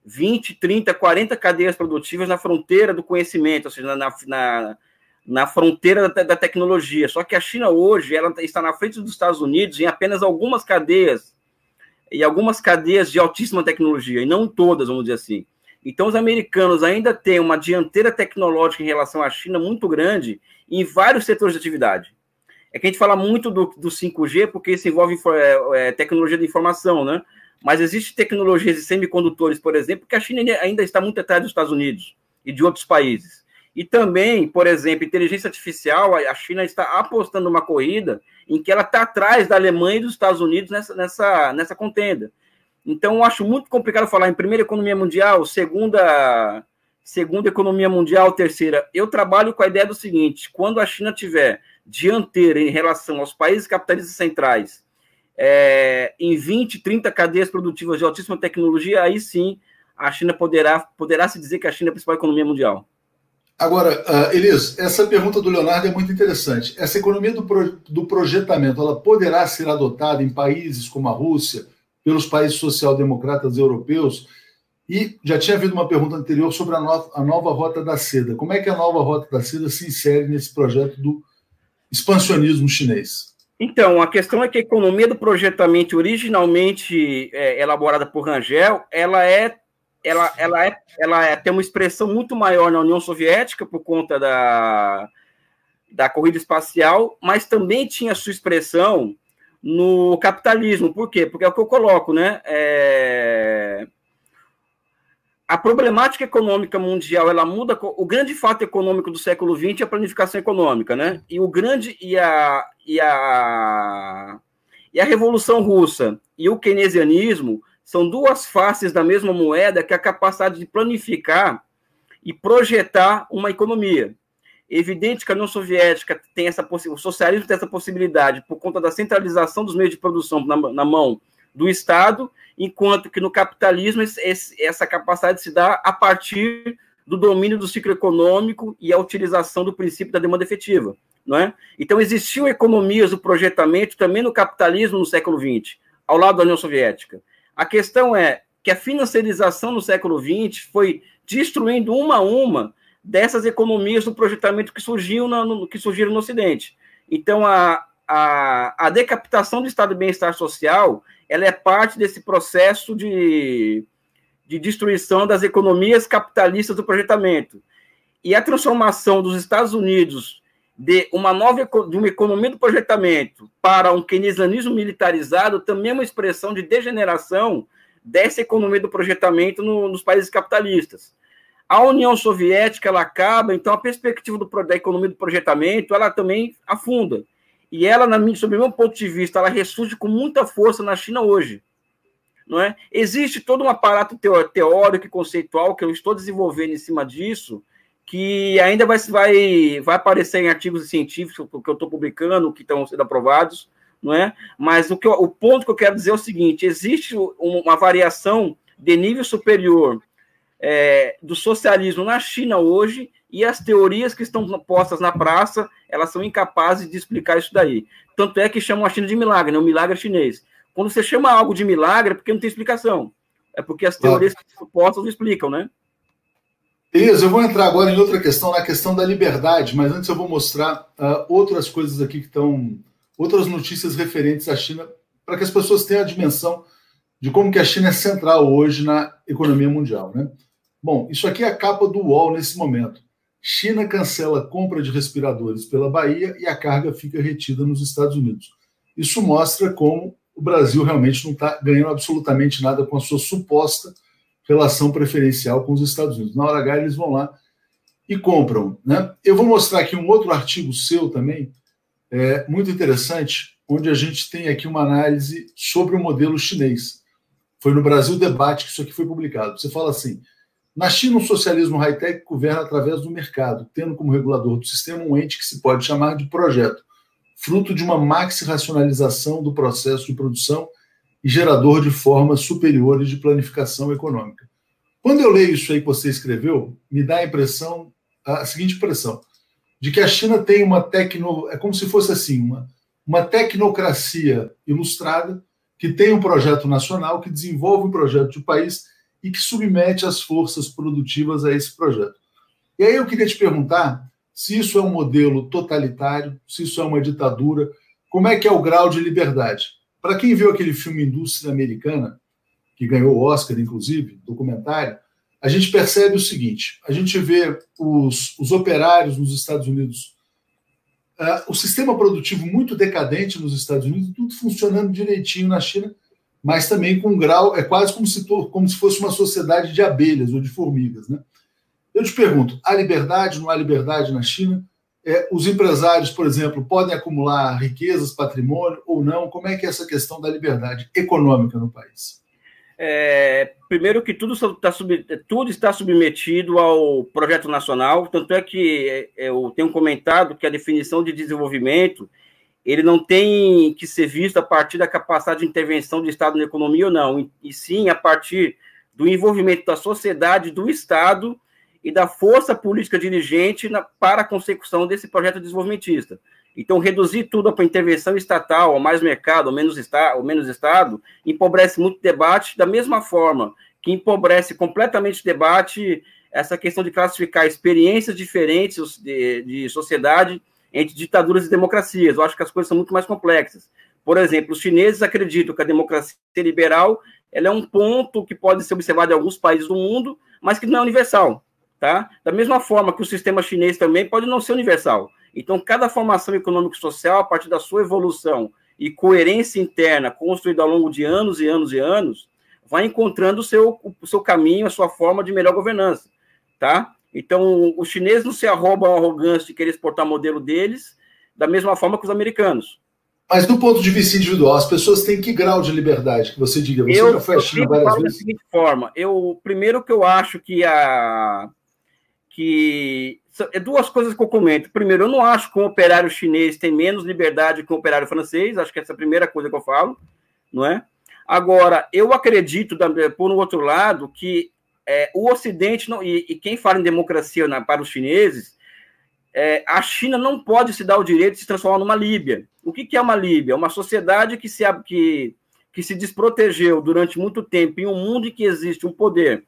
20, 30, 40 cadeias produtivas na fronteira do conhecimento, ou seja, na, na, na fronteira da, da, tecnologia. Só que a China hoje ela está na frente dos Estados Unidos em apenas algumas cadeias e algumas cadeias de altíssima tecnologia, e não todas, vamos dizer assim. Então, os americanos ainda têm uma dianteira tecnológica em relação à China muito grande em vários setores de atividade. É que a gente fala muito do, do 5G porque isso envolve é, é, tecnologia de informação, né? Mas existe tecnologias de semicondutores, por exemplo, que a China ainda está muito atrás dos Estados Unidos e de outros países. E também, por exemplo, inteligência artificial, a China está apostando numa corrida em que ela está atrás da Alemanha e dos Estados Unidos nessa, nessa, nessa contenda. Então, eu acho muito complicado falar em primeira economia mundial, segunda, segunda economia mundial, terceira. Eu trabalho com a ideia do seguinte: quando a China tiver dianteira em relação aos países capitalistas centrais, é, em 20, 30 cadeias produtivas de altíssima tecnologia, aí sim a China poderá, poderá se dizer que a China é a principal economia mundial. Agora, uh, Elias, essa pergunta do Leonardo é muito interessante. Essa economia do, pro, do projetamento, ela poderá ser adotada em países como a Rússia, pelos países social-democratas europeus? E já tinha havido uma pergunta anterior sobre a, no, a nova Rota da Seda. Como é que a nova Rota da Seda se insere nesse projeto do expansionismo chinês? Então, a questão é que a economia do projetamento originalmente é, elaborada por Rangel, ela é ela, ela, é, ela é, tem uma expressão muito maior na União Soviética por conta da, da corrida espacial, mas também tinha sua expressão no capitalismo. Por quê? Porque é o que eu coloco, né? É... A problemática econômica mundial ela muda. O grande fato econômico do século XX é a planificação econômica, né? E o grande e a e a e a revolução russa e o keynesianismo são duas faces da mesma moeda, que é a capacidade de planificar e projetar uma economia. Evidente que a União Soviética tem essa o socialismo tem essa possibilidade por conta da centralização dos meios de produção na, na mão do Estado, enquanto que no capitalismo esse, essa capacidade se dá a partir do domínio do ciclo econômico e a utilização do princípio da demanda efetiva, não é? Então existiam economias do projetamento também no capitalismo no século XX, ao lado da União Soviética. A questão é que a financiarização no século XX foi destruindo uma a uma dessas economias do projetamento que, surgiu no, que surgiram no Ocidente. Então, a, a, a decapitação do Estado de Bem-Estar Social ela é parte desse processo de, de destruição das economias capitalistas do projetamento. E a transformação dos Estados Unidos de uma nova de uma economia do projetamento para um keynesianismo militarizado também é uma expressão de degeneração dessa economia do projetamento no, nos países capitalistas. A União Soviética ela acaba, então a perspectiva do, da economia do projetamento ela também afunda. E ela, na minha, sob o meu ponto de vista, ela ressurge com muita força na China hoje. Não é? Existe todo um aparato teórico e conceitual que eu estou desenvolvendo em cima disso, que ainda vai, vai, vai aparecer em artigos científicos que eu estou publicando, que estão sendo aprovados, não é? Mas o, que eu, o ponto que eu quero dizer é o seguinte: existe uma variação de nível superior é, do socialismo na China hoje e as teorias que estão postas na praça elas são incapazes de explicar isso daí. Tanto é que chamam a China de milagre, né? o milagre chinês. Quando você chama algo de milagre, é porque não tem explicação. É porque as teorias ah. postas não explicam, né? Beleza, eu vou entrar agora em outra questão, na questão da liberdade, mas antes eu vou mostrar uh, outras coisas aqui que estão, outras notícias referentes à China, para que as pessoas tenham a dimensão de como que a China é central hoje na economia mundial. Né? Bom, isso aqui é a capa do UOL nesse momento. China cancela compra de respiradores pela Bahia e a carga fica retida nos Estados Unidos. Isso mostra como o Brasil realmente não está ganhando absolutamente nada com a sua suposta relação preferencial com os Estados Unidos. Na hora H, eles vão lá e compram. Né? Eu vou mostrar aqui um outro artigo seu também, é, muito interessante, onde a gente tem aqui uma análise sobre o modelo chinês. Foi no Brasil Debate que isso aqui foi publicado. Você fala assim: na China, o socialismo high-tech governa através do mercado, tendo como regulador do sistema um ente que se pode chamar de projeto, fruto de uma maxi-racionalização do processo de produção e gerador de formas superiores de planificação econômica. Quando eu leio isso aí que você escreveu, me dá a impressão, a seguinte impressão, de que a China tem uma tecno, é como se fosse assim, uma, uma tecnocracia ilustrada que tem um projeto nacional, que desenvolve um projeto de país e que submete as forças produtivas a esse projeto. E aí eu queria te perguntar se isso é um modelo totalitário, se isso é uma ditadura, como é que é o grau de liberdade? Para quem viu aquele filme Indústria Americana, que ganhou o Oscar, inclusive, documentário, a gente percebe o seguinte: a gente vê os, os operários nos Estados Unidos, uh, o sistema produtivo muito decadente nos Estados Unidos, tudo funcionando direitinho na China, mas também com um grau, é quase como se, como se fosse uma sociedade de abelhas ou de formigas. Né? Eu te pergunto: há liberdade, não há liberdade na China? É, os empresários, por exemplo, podem acumular riquezas, patrimônio ou não? Como é que é essa questão da liberdade econômica no país? É, primeiro que tudo está, sub, tudo está submetido ao projeto nacional, tanto é que é, eu tenho comentado que a definição de desenvolvimento ele não tem que ser visto a partir da capacidade de intervenção do Estado na economia ou não, e sim a partir do envolvimento da sociedade, do Estado e da força política dirigente na, para a consecução desse projeto desenvolvimentista. Então, reduzir tudo para intervenção estatal, ou mais mercado, ou menos, esta, ou menos Estado, empobrece muito o debate, da mesma forma que empobrece completamente o debate essa questão de classificar experiências diferentes de, de sociedade entre ditaduras e democracias. Eu acho que as coisas são muito mais complexas. Por exemplo, os chineses acreditam que a democracia liberal ela é um ponto que pode ser observado em alguns países do mundo, mas que não é universal. Tá? Da mesma forma que o sistema chinês também pode não ser universal. Então, cada formação econômico-social, a partir da sua evolução e coerência interna construída ao longo de anos e anos e anos, vai encontrando o seu, o seu caminho, a sua forma de melhor governança. Tá? Então, os chineses não se arrobam a arrogância de querer exportar modelo deles, da mesma forma que os americanos. Mas do ponto de vista individual, as pessoas têm que grau de liberdade que você diga? Você eu, já foi à China várias vezes? Da seguinte forma, eu primeiro que eu acho que a que é duas coisas que eu comento. Primeiro, eu não acho que o operário chinês tem menos liberdade que o operário francês. Acho que essa é a primeira coisa que eu falo, não é? Agora, eu acredito, por um outro lado, que é, o Ocidente, não, e, e, quem fala em democracia na, para os chineses, é, a China não pode se dar o direito de se transformar numa Líbia. O que, que é uma Líbia? Uma sociedade que se, que, que se desprotegeu durante muito tempo em um mundo em que existe um poder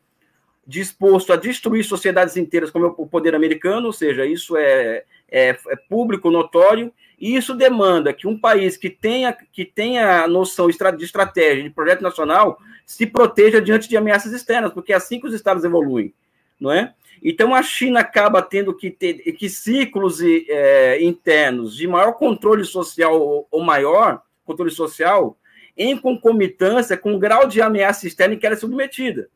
disposto a destruir sociedades inteiras como o poder americano, ou seja, isso é, é, é, público, notório, e isso demanda que um país que tenha, que tenha noção de estratégia, de projeto nacional, se proteja diante de ameaças externas, porque é assim que os estados evoluem, não é? Então a China acaba tendo que ter que ciclos é, internos de maior controle social ou maior controle social em concomitância com o grau de ameaça externa em que ela é submetida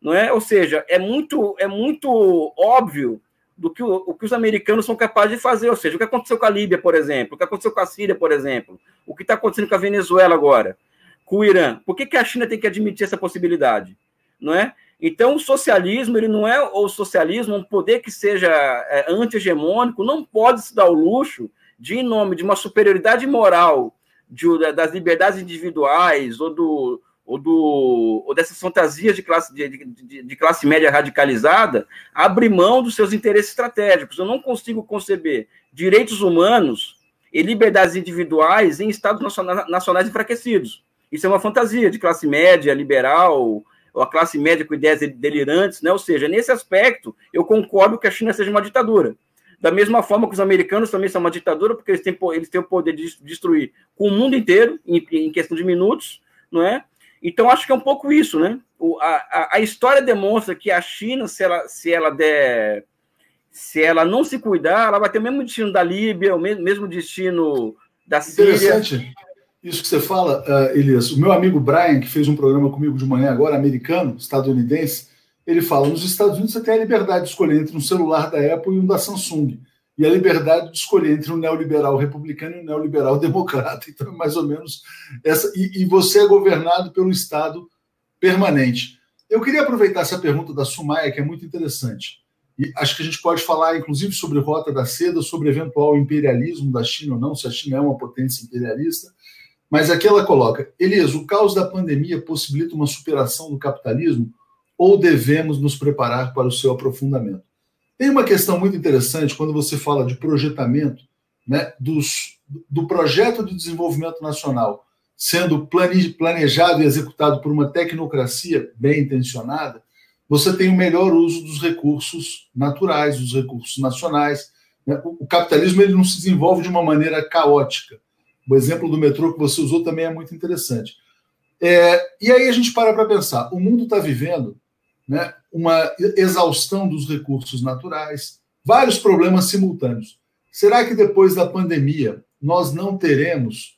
não é? Ou seja, é muito, é muito óbvio do que o, o, que os americanos são capazes de fazer. Ou seja, o que aconteceu com a Líbia, por exemplo, o que aconteceu com a Síria, por exemplo, o que está acontecendo com a Venezuela agora, com o Irã. Por que, que a China tem que admitir essa possibilidade? Não é? Então, o socialismo, ele não é o socialismo, um poder que seja é, anti-hegemônico, não pode se dar o luxo de, em nome de uma superioridade moral de, das liberdades individuais ou do, ou, do, ou dessas fantasias de classe, de, de, de, classe média radicalizada, abre mão dos seus interesses estratégicos. Eu não consigo conceber direitos humanos e liberdades individuais em estados nacionais, nacionais enfraquecidos. Isso é uma fantasia de classe média, liberal, ou a classe média com ideias delirantes, né? Ou seja, nesse aspecto, eu concordo que a China seja uma ditadura. Da mesma forma que os americanos também são uma ditadura, porque eles têm, eles têm o poder de destruir o mundo inteiro, em, em questão de minutos, não é? Então, acho que é um pouco isso, né? O, a, a história demonstra que a China, se ela, se ela der. Se ela não se cuidar, ela vai ter o mesmo destino da Líbia, o mesmo, destino da Síria. Interessante isso que você fala, uh, Elias. O meu amigo Brian, que fez um programa comigo de manhã agora, americano, estadunidense, ele fala: nos Estados Unidos você tem a liberdade de escolher entre um celular da Apple e um da Samsung. E a liberdade de escolher entre um neoliberal republicano e um neoliberal democrata. Então, é mais ou menos essa. E, e você é governado pelo Estado permanente. Eu queria aproveitar essa pergunta da Sumaya, que é muito interessante. E acho que a gente pode falar, inclusive, sobre Rota da Seda, sobre eventual imperialismo da China ou não, se a China é uma potência imperialista. Mas aqui ela coloca: Elias, o caos da pandemia possibilita uma superação do capitalismo ou devemos nos preparar para o seu aprofundamento? Tem uma questão muito interessante quando você fala de projetamento né, dos, do projeto de desenvolvimento nacional sendo planejado e executado por uma tecnocracia bem intencionada, você tem o melhor uso dos recursos naturais, dos recursos nacionais. Né? O capitalismo ele não se desenvolve de uma maneira caótica. O exemplo do metrô que você usou também é muito interessante. É, e aí a gente para para pensar: o mundo está vivendo né, uma exaustão dos recursos naturais, vários problemas simultâneos. Será que depois da pandemia nós não teremos,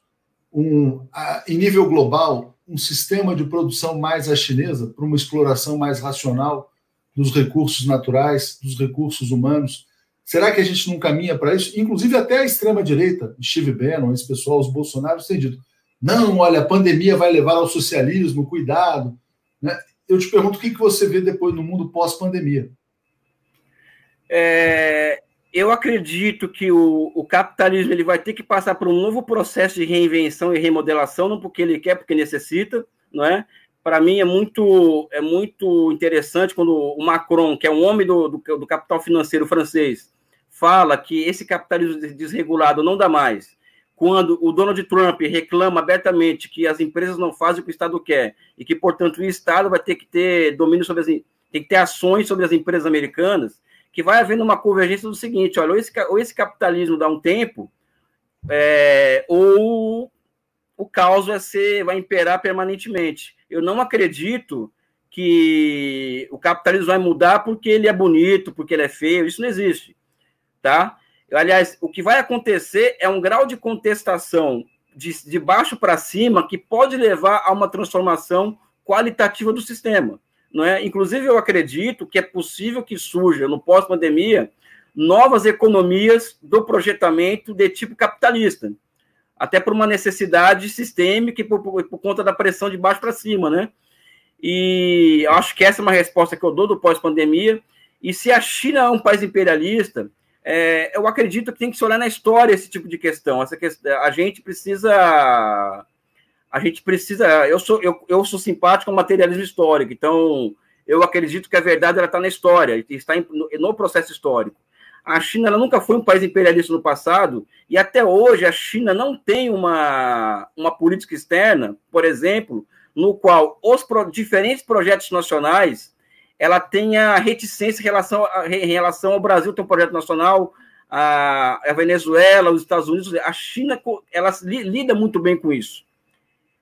um, a, em nível global, um sistema de produção mais à chinesa, para uma exploração mais racional dos recursos naturais, dos recursos humanos? Será que a gente não caminha para isso? Inclusive, até a extrema-direita, Steve Bannon, esse pessoal, os bolsonaros, têm dito: não, olha, a pandemia vai levar ao socialismo, cuidado. Né? Eu te pergunto o que, que você vê depois no mundo pós-pandemia. É, eu acredito que o, o, capitalismo ele vai ter que passar por um novo processo de reinvenção e remodelação, não porque ele quer, porque necessita, não é? Para mim é muito é muito interessante quando o Macron, que é um homem do, do, do capital financeiro francês, fala que esse capitalismo desregulado não dá mais quando o Donald Trump reclama abertamente que as empresas não fazem o que o Estado quer e que, portanto, o Estado vai ter que ter domínio sobre as tem que ter ações sobre as empresas americanas, que vai havendo uma convergência do seguinte: olha, ou esse, ou esse capitalismo dá um tempo, é, ou o caos vai ser, vai imperar permanentemente. Eu não acredito que o capitalismo vai mudar porque ele é bonito, porque ele é feio, isso não existe, tá? Aliás, o que vai acontecer é um grau de contestação de, de baixo para cima que pode levar a uma transformação qualitativa do sistema. Não é? Inclusive, eu acredito que é possível que surja, no pós-pandemia, novas economias do projetamento de tipo capitalista, até por uma necessidade sistêmica e por, por, por conta da pressão de baixo para cima, né? E acho que essa é uma resposta que eu dou do pós-pandemia. E se a China é um país imperialista, é, eu acredito que tem que se olhar na história esse tipo de questão. Essa questão, a gente precisa, a gente precisa. Eu sou eu, eu sou simpático ao materialismo histórico, então eu acredito que a verdade ela está na história, está em, no, no, processo histórico. A China ela nunca foi um país imperialista no passado e até hoje a China não tem uma, uma política externa, por exemplo, no qual os pro, diferentes projetos nacionais ela tenha reticência em relação, a, em relação ao Brasil ter um projeto nacional, a, a, Venezuela, os Estados Unidos, a China, ela lida muito bem com isso.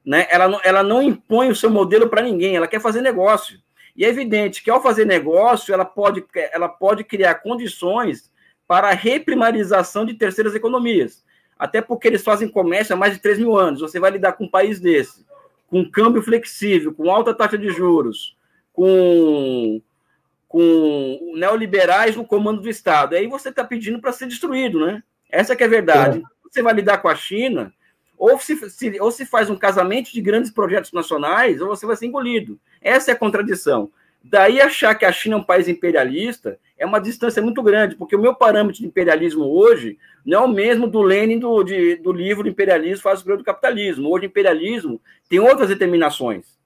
Né? Ela, não, ela não impõe o seu modelo para ninguém, ela quer fazer negócio. E é evidente que ao fazer negócio, ela pode, ela pode criar condições para a reprimarização de terceiras economias. Até porque eles fazem comércio há mais de 3 mil anos. Você vai lidar com um país desse, com câmbio flexível, com alta taxa de juros, com, com neoliberais no comando do Estado. Aí você está pedindo para ser destruído, né? Essa que é a verdade. É. Você vai lidar com a China, ou se, se, ou se faz um casamento de grandes projetos nacionais, ou você vai ser engolido. Essa é a contradição. Daí achar que a China é um país imperialista é uma distância muito grande, porque o meu parâmetro de imperialismo hoje não é o mesmo do Lenin do, de, do livro Imperialismo faz o do capitalismo. Hoje, imperialismo tem outras determinações.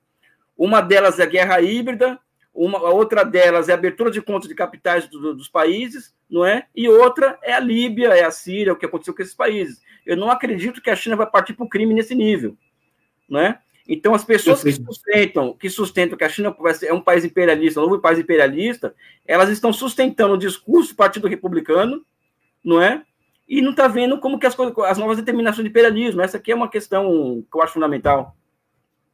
Uma delas é a guerra híbrida, uma, a outra delas é a abertura de contas de capitais do, dos países, não é? E outra é a Líbia, é a Síria, o que aconteceu com esses países. Eu não acredito que a China vai partir para o crime nesse nível, não é? Então, as pessoas que sustentam, que sustentam que a China é um país imperialista, um novo país imperialista, elas estão sustentando o discurso do Partido Republicano, não é? E não está vendo como que as, as novas determinações de imperialismo. Essa aqui é uma questão que eu acho fundamental.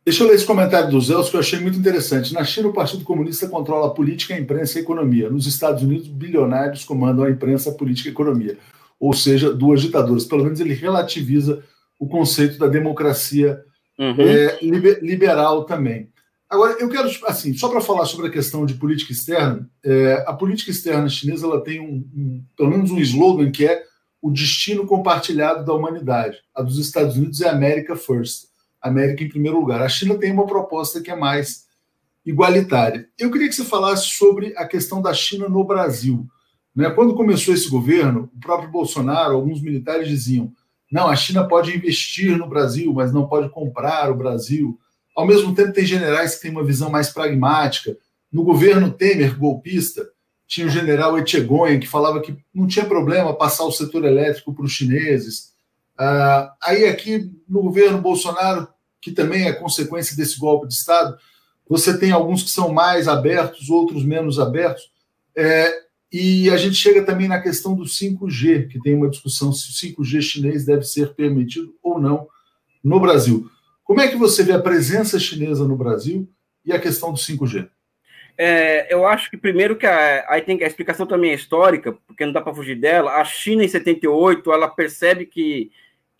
Deixa eu ler esse comentário do Zé, que eu achei muito interessante. Na China, o Partido Comunista controla a política, a imprensa e a economia. Nos Estados Unidos, bilionários comandam a imprensa, a política e a economia. Ou seja, duas ditaduras. Pelo menos ele relativiza o conceito da democracia uhum. é, liberal também. Agora, eu quero, assim, só para falar sobre a questão de política externa, é, a política externa chinesa ela tem um, um, pelo menos um slogan que é o destino compartilhado da humanidade. A dos Estados Unidos é America First, América em primeiro lugar. A China tem uma proposta que é mais igualitária. Eu queria que você falasse sobre a questão da China no Brasil. Né? Quando começou esse governo, o próprio Bolsonaro, alguns militares diziam: não, a China pode investir no Brasil, mas não pode comprar o Brasil. Ao mesmo tempo, tem generais que têm uma visão mais pragmática. No governo Temer, golpista, tinha o general Etchegoyen, que falava que não tinha problema passar o setor elétrico para os chineses. Ah, aí, aqui no governo Bolsonaro, que também é consequência desse golpe de Estado, você tem alguns que são mais abertos, outros menos abertos. É, e a gente chega também na questão do 5G, que tem uma discussão se o 5G chinês deve ser permitido ou não no Brasil. Como é que você vê a presença chinesa no Brasil e a questão do 5G? É, eu acho que primeiro que a, aí tem a explicação também é histórica, porque não dá para fugir dela. A China em 78 ela percebe que,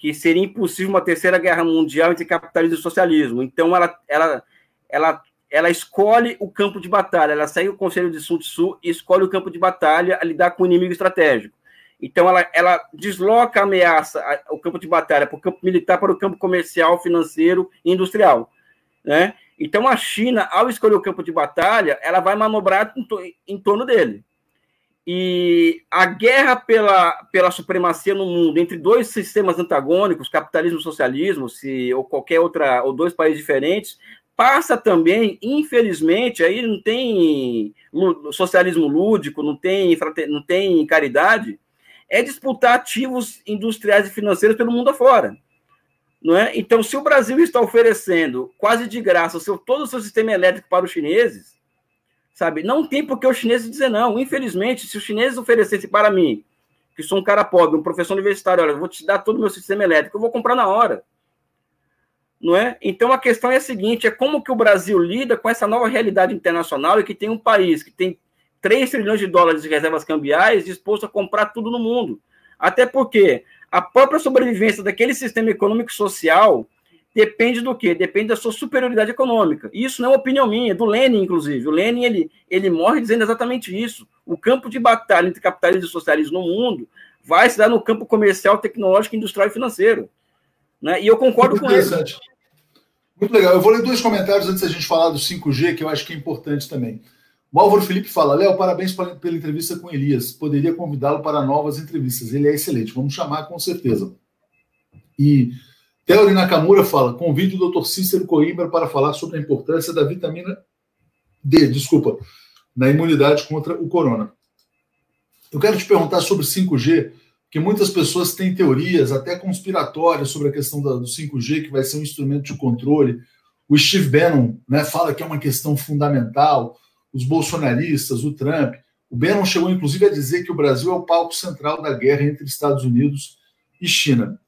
que seria impossível uma terceira guerra mundial entre capitalismo e socialismo. Então ela, ela, ela ela escolhe o campo de batalha, ela segue o conselho de Sun Tzu e escolhe o campo de batalha a lidar com o inimigo estratégico. Então, ela, ela desloca a ameaça, o campo de batalha, para o campo militar, para o campo comercial, financeiro e industrial. Né? Então, a China, ao escolher o campo de batalha, ela vai manobrar em, to em torno dele. E a guerra pela, pela supremacia no mundo entre dois sistemas antagônicos, capitalismo e socialismo, se, ou qualquer outra, ou dois países diferentes, passa também, infelizmente, aí não tem socialismo lúdico, não tem, não tem caridade, é disputar ativos industriais e financeiros pelo mundo afora. Não é? Então, se o Brasil está oferecendo quase de graça seu, todo o seu sistema elétrico para os chineses, sabe, não tem por que os chineses dizer não. Infelizmente, se os chineses oferecessem para mim, que sou um cara pobre, um professor universitário, olha, eu vou te dar todo o meu sistema elétrico, eu vou comprar na hora não é? Então a questão é a seguinte: é como que o Brasil lida com essa nova realidade internacional e que tem um país que tem 3 trilhões de dólares de reservas cambiais disposto a comprar tudo no mundo. Até porque a própria sobrevivência daquele sistema econômico social depende do quê? Depende da sua superioridade econômica. E isso não é opinião minha, é do Lenin, inclusive. O Lenin ele, ele morre dizendo exatamente isso. O campo de batalha entre capitalismo e socialismo no mundo vai se dar no campo comercial, tecnológico, industrial e financeiro. Né? E eu concordo Muito com ele. Muito legal. Eu vou ler dois comentários antes da gente falar do 5G, que eu acho que é importante também. O Álvaro Felipe fala: Léo, parabéns pela entrevista com Elias. Poderia convidá-lo para novas entrevistas. Ele é excelente. Vamos chamar com certeza. E Theory Nakamura fala: convide o Dr. Cícero Coimbra para falar sobre a importância da vitamina D, desculpa, na imunidade contra o corona. Eu quero te perguntar sobre 5G que muitas pessoas têm teorias, até conspiratórias, sobre a questão do 5G, que vai ser um instrumento de controle. O Steve Bannon né, fala que é uma questão fundamental. Os bolsonaristas, o Trump. O Bannon chegou, inclusive, a dizer que o Brasil é o palco central da guerra entre Estados Unidos e China.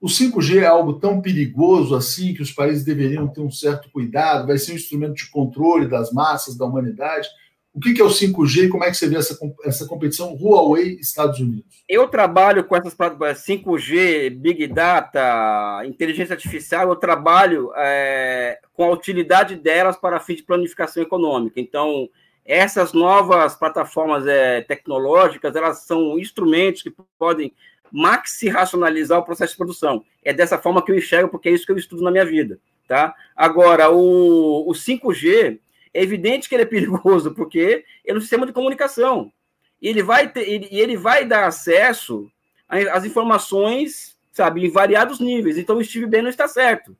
O 5G é algo tão perigoso assim que os países deveriam ter um certo cuidado? Vai ser um instrumento de controle das massas, da humanidade? O que é o 5G e como é que você vê essa, essa competição Huawei Estados Unidos? Eu trabalho com essas 5G, Big Data, inteligência artificial, eu trabalho é, com a utilidade delas para fim de planificação econômica. Então, essas novas plataformas é, tecnológicas, elas são instrumentos que podem maxi racionalizar o processo de produção. É dessa forma que eu enxergo, porque é isso que eu estudo na minha vida. Tá? Agora, o, o 5G é evidente que ele é perigoso, porque é um sistema de comunicação. E ele vai, ter, ele, ele vai dar acesso às informações, sabe, em variados níveis. Então, o Steve Bannon está certo.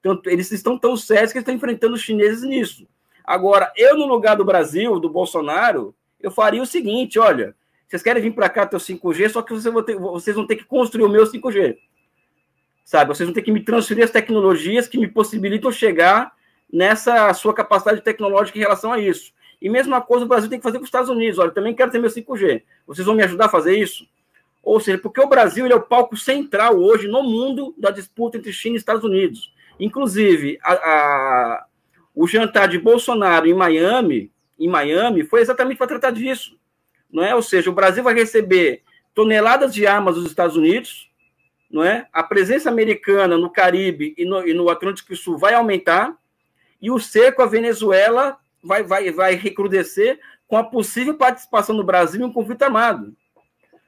Então, eles estão tão certos que estão enfrentando os chineses nisso. Agora, eu, no lugar do Brasil, do Bolsonaro, eu faria o seguinte: olha, vocês querem vir para cá ter o 5G, só que vocês vão, ter, vocês vão ter que construir o meu 5G. sabe? Vocês vão ter que me transferir as tecnologias que me possibilitam chegar nessa sua capacidade tecnológica em relação a isso. E mesma coisa o Brasil tem que fazer com os Estados Unidos. Olha, também quero ter meu 5G. Vocês vão me ajudar a fazer isso? Ou seja, porque o Brasil é o palco central hoje no mundo da disputa entre China e Estados Unidos. Inclusive, a, a, o jantar de Bolsonaro em Miami, em Miami, foi exatamente para tratar disso. Não é? Ou seja, o Brasil vai receber toneladas de armas dos Estados Unidos, não é? A presença americana no Caribe e no, e no Atlântico Sul vai aumentar, e o cerco à Venezuela vai, vai, vai recrudescer com a possível participação do Brasil em um conflito armado.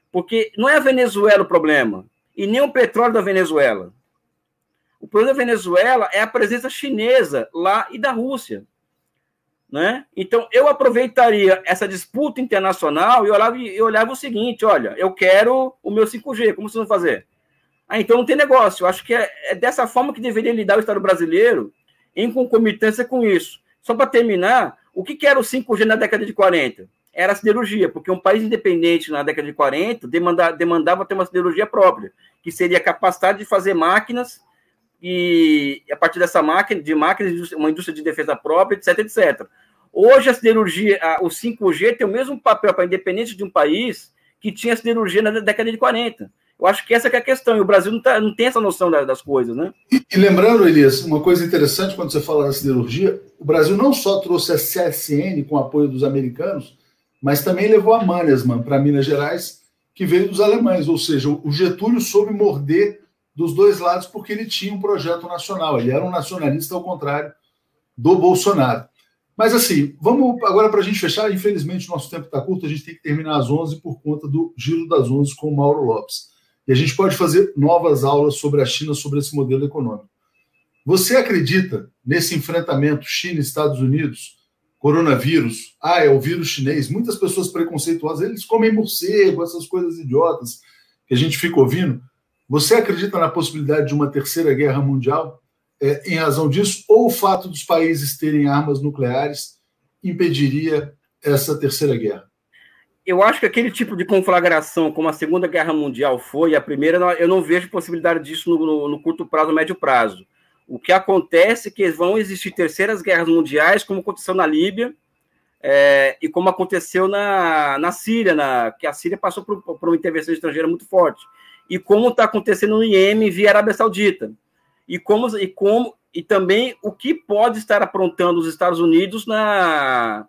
Porque não é a Venezuela o problema, e nem o petróleo da Venezuela. O problema da Venezuela é a presença chinesa lá e da Rússia. Né? Então, eu aproveitaria essa disputa internacional e olhava, eu olhava o seguinte: olha, eu quero o meu 5G, como vocês vão fazer? Ah, então não tem negócio. Eu acho que é, é dessa forma que deveria lidar o Estado brasileiro, em concomitância com isso. Só para terminar, o que, que era o 5G na década de 40? Era a siderurgia, porque um país independente na década de 40 demanda, demandava ter uma siderurgia própria, que seria capacidade de fazer máquinas e a partir dessa máquina, de máquinas, uma indústria de defesa própria, etc, etc. Hoje a siderurgia, a, o 5G tem o mesmo papel para independente de um país que tinha siderurgia na década de 40. Eu acho que essa que é a questão, e o Brasil não, tá, não tem essa noção da, das coisas, né? E, e, lembrando, Elias, uma coisa interessante quando você fala da siderurgia, o Brasil não só trouxe a CSN com apoio dos americanos, mas também levou a Mannesmann para Minas Gerais, que veio dos alemães, ou seja, o Getúlio soube morder dos dois lados porque ele tinha um projeto nacional, ele era um nacionalista ao contrário do Bolsonaro. Mas assim, vamos agora para a gente fechar. Infelizmente, nosso tempo está curto, a gente tem que terminar às 11 por conta do Giro das 11 com o Mauro Lopes. E a gente pode fazer novas aulas sobre a China, sobre esse modelo econômico. Você acredita nesse enfrentamento China-Estados Unidos, coronavírus? Ah, é o vírus chinês. Muitas pessoas preconceituosas, eles comem morcego, essas coisas idiotas que a gente fica ouvindo. Você acredita na possibilidade de uma terceira guerra mundial é, em razão disso? Ou o fato dos países terem armas nucleares impediria essa terceira guerra? eu acho que aquele tipo de conflagração, como a Segunda Guerra Mundial foi, a primeira, eu não vejo possibilidade disso no, no, no curto prazo, no médio prazo. O que acontece é que vão existir terceiras guerras mundiais, como aconteceu na Líbia é, e como aconteceu na, na Síria, na, que a Síria passou por, por uma intervenção estrangeira muito forte, e como está acontecendo no Iêmen via Arábia Saudita, e como, e como e também o que pode estar aprontando os Estados Unidos na,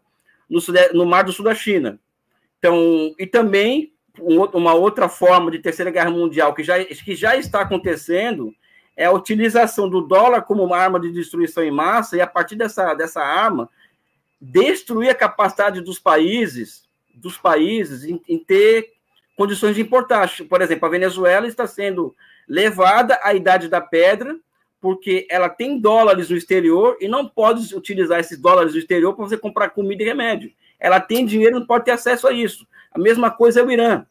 no, no Mar do Sul da China. Então, e também uma outra forma de terceira guerra mundial que já, que já está acontecendo é a utilização do dólar como uma arma de destruição em massa e a partir dessa, dessa arma destruir a capacidade dos países dos países em, em ter condições de importar. Por exemplo, a Venezuela está sendo levada à idade da pedra porque ela tem dólares no exterior e não pode utilizar esses dólares no exterior para você comprar comida e remédio ela tem dinheiro, não pode ter acesso a isso. A mesma coisa é o Irã.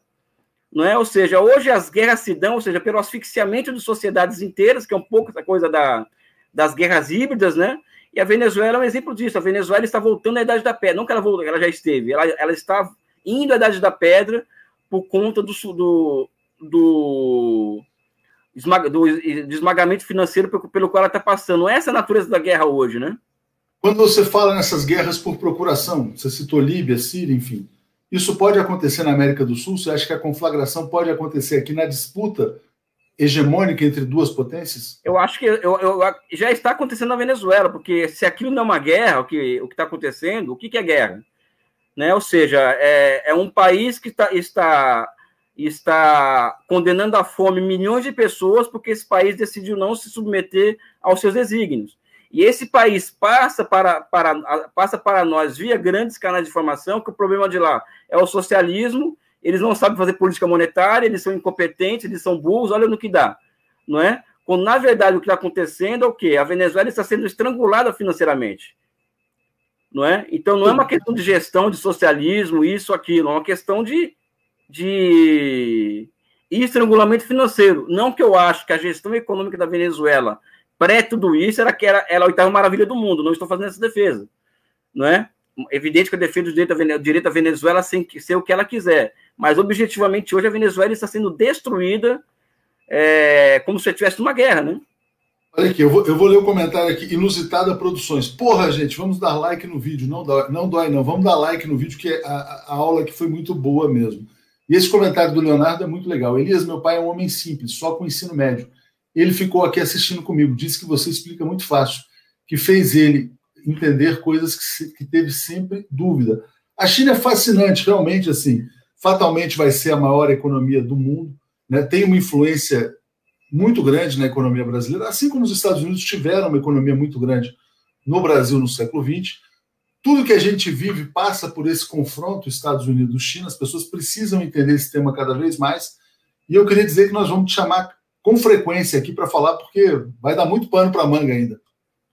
Não é? Ou seja, hoje as guerras se dão, ou seja, pelo asfixiamento de sociedades inteiras, que é um pouco essa coisa da, das guerras híbridas, né? E a Venezuela é um exemplo disso. A Venezuela está voltando à Idade da Pedra. Não que ela voltou, ela já esteve. Ela, ela está indo à Idade da Pedra por conta do, do, do, do esmagamento financeiro pelo, pelo qual ela está passando. Essa é a natureza da guerra hoje, né? Quando você fala nessas guerras por procuração, você citou Líbia, Síria, enfim, isso pode acontecer na América do Sul? Você acha que a conflagração pode acontecer aqui na disputa hegemônica entre duas potências? Eu acho que eu, eu, já está acontecendo na Venezuela, porque se aquilo não é uma guerra, o que o está acontecendo, o que, que é guerra? Né? Ou seja, é, é um país que tá, está, está condenando à fome milhões de pessoas porque esse país decidiu não se submeter aos seus desígnios. E esse país passa para, para, passa para nós via grandes canais de informação, que o problema de lá é o socialismo, eles não sabem fazer política monetária, eles são incompetentes, eles são burros, olha no que dá, não é? Quando, na verdade, o que está acontecendo é o quê? A Venezuela está sendo estrangulada financeiramente, não é? Então, não é uma questão de gestão, de socialismo, isso, aquilo, é uma questão de, de estrangulamento financeiro. Não que eu acho que a gestão econômica da Venezuela pré tudo isso, era que era, era a oitava maravilha do mundo. Não estou fazendo essa defesa. Não é? Evidente que eu defendo o direito, direito à Venezuela sem ser o que ela quiser. Mas, objetivamente, hoje a Venezuela está sendo destruída é, como se estivesse numa guerra, né? Olha aqui, eu vou, eu vou ler o comentário aqui. Inusitada Produções. Porra, gente, vamos dar like no vídeo. Não dói, não, dói, não. Vamos dar like no vídeo, que a, a aula aqui foi muito boa mesmo. E esse comentário do Leonardo é muito legal. Elias, meu pai é um homem simples, só com ensino médio. Ele ficou aqui assistindo comigo. Disse que você explica muito fácil, que fez ele entender coisas que, se, que teve sempre dúvida. A China é fascinante, realmente, assim. Fatalmente vai ser a maior economia do mundo. Né? Tem uma influência muito grande na economia brasileira, assim como os Estados Unidos tiveram uma economia muito grande no Brasil no século XX. Tudo que a gente vive passa por esse confronto Estados Unidos-China, as pessoas precisam entender esse tema cada vez mais. E eu queria dizer que nós vamos te chamar com frequência aqui para falar, porque vai dar muito pano para manga ainda.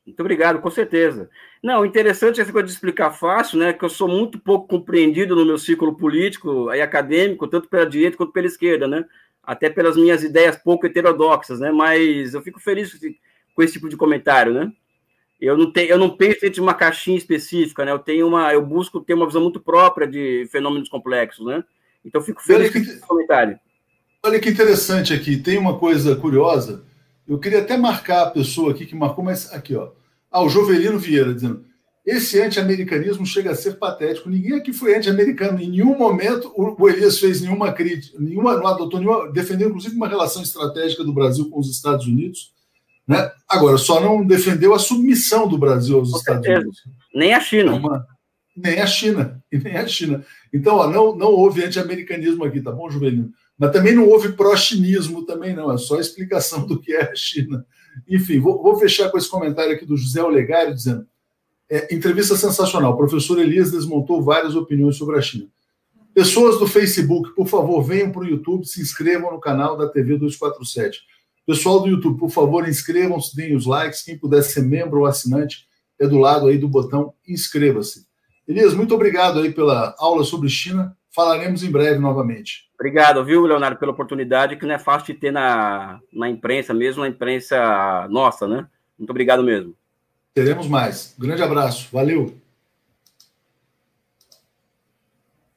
Muito obrigado, com certeza. Não, interessante essa coisa de explicar fácil, né? Que eu sou muito pouco compreendido no meu ciclo político e acadêmico, tanto pela direita quanto pela esquerda, né? Até pelas minhas ideias pouco heterodoxas, né? Mas eu fico feliz com esse tipo de comentário, né? Eu não tenho, eu não penso dentro de uma caixinha específica, né? Eu tenho uma, eu busco ter uma visão muito própria de fenômenos complexos, né? Então eu fico feliz com esse comentário. Olha que interessante aqui, tem uma coisa curiosa. Eu queria até marcar a pessoa aqui que marcou, mas aqui, ó. Ah, o Jovelino Vieira dizendo: esse anti-americanismo chega a ser patético. Ninguém aqui foi anti-americano. Em nenhum momento o Elias fez nenhuma crítica, nenhuma, não adotou nenhuma, defendeu inclusive uma relação estratégica do Brasil com os Estados Unidos. Né? Agora, só não defendeu a submissão do Brasil aos com Estados certeza. Unidos. Nem a China. É uma, nem a China. E nem a China. Então, ó, não, não houve anti-americanismo aqui, tá bom, Juvelino? Mas também não houve pró-chinismo também, não. É só a explicação do que é a China. Enfim, vou, vou fechar com esse comentário aqui do José Olegário, dizendo é, entrevista sensacional. O professor Elias desmontou várias opiniões sobre a China. Pessoas do Facebook, por favor, venham para o YouTube, se inscrevam no canal da TV 247. Pessoal do YouTube, por favor, inscrevam-se, deem os likes. Quem puder ser membro ou assinante, é do lado aí do botão inscreva-se. Elias, muito obrigado aí pela aula sobre China. Falaremos em breve novamente. Obrigado, viu, Leonardo, pela oportunidade, que não é fácil de ter na, na imprensa, mesmo na imprensa nossa, né? Muito obrigado mesmo. Teremos mais. grande abraço. Valeu.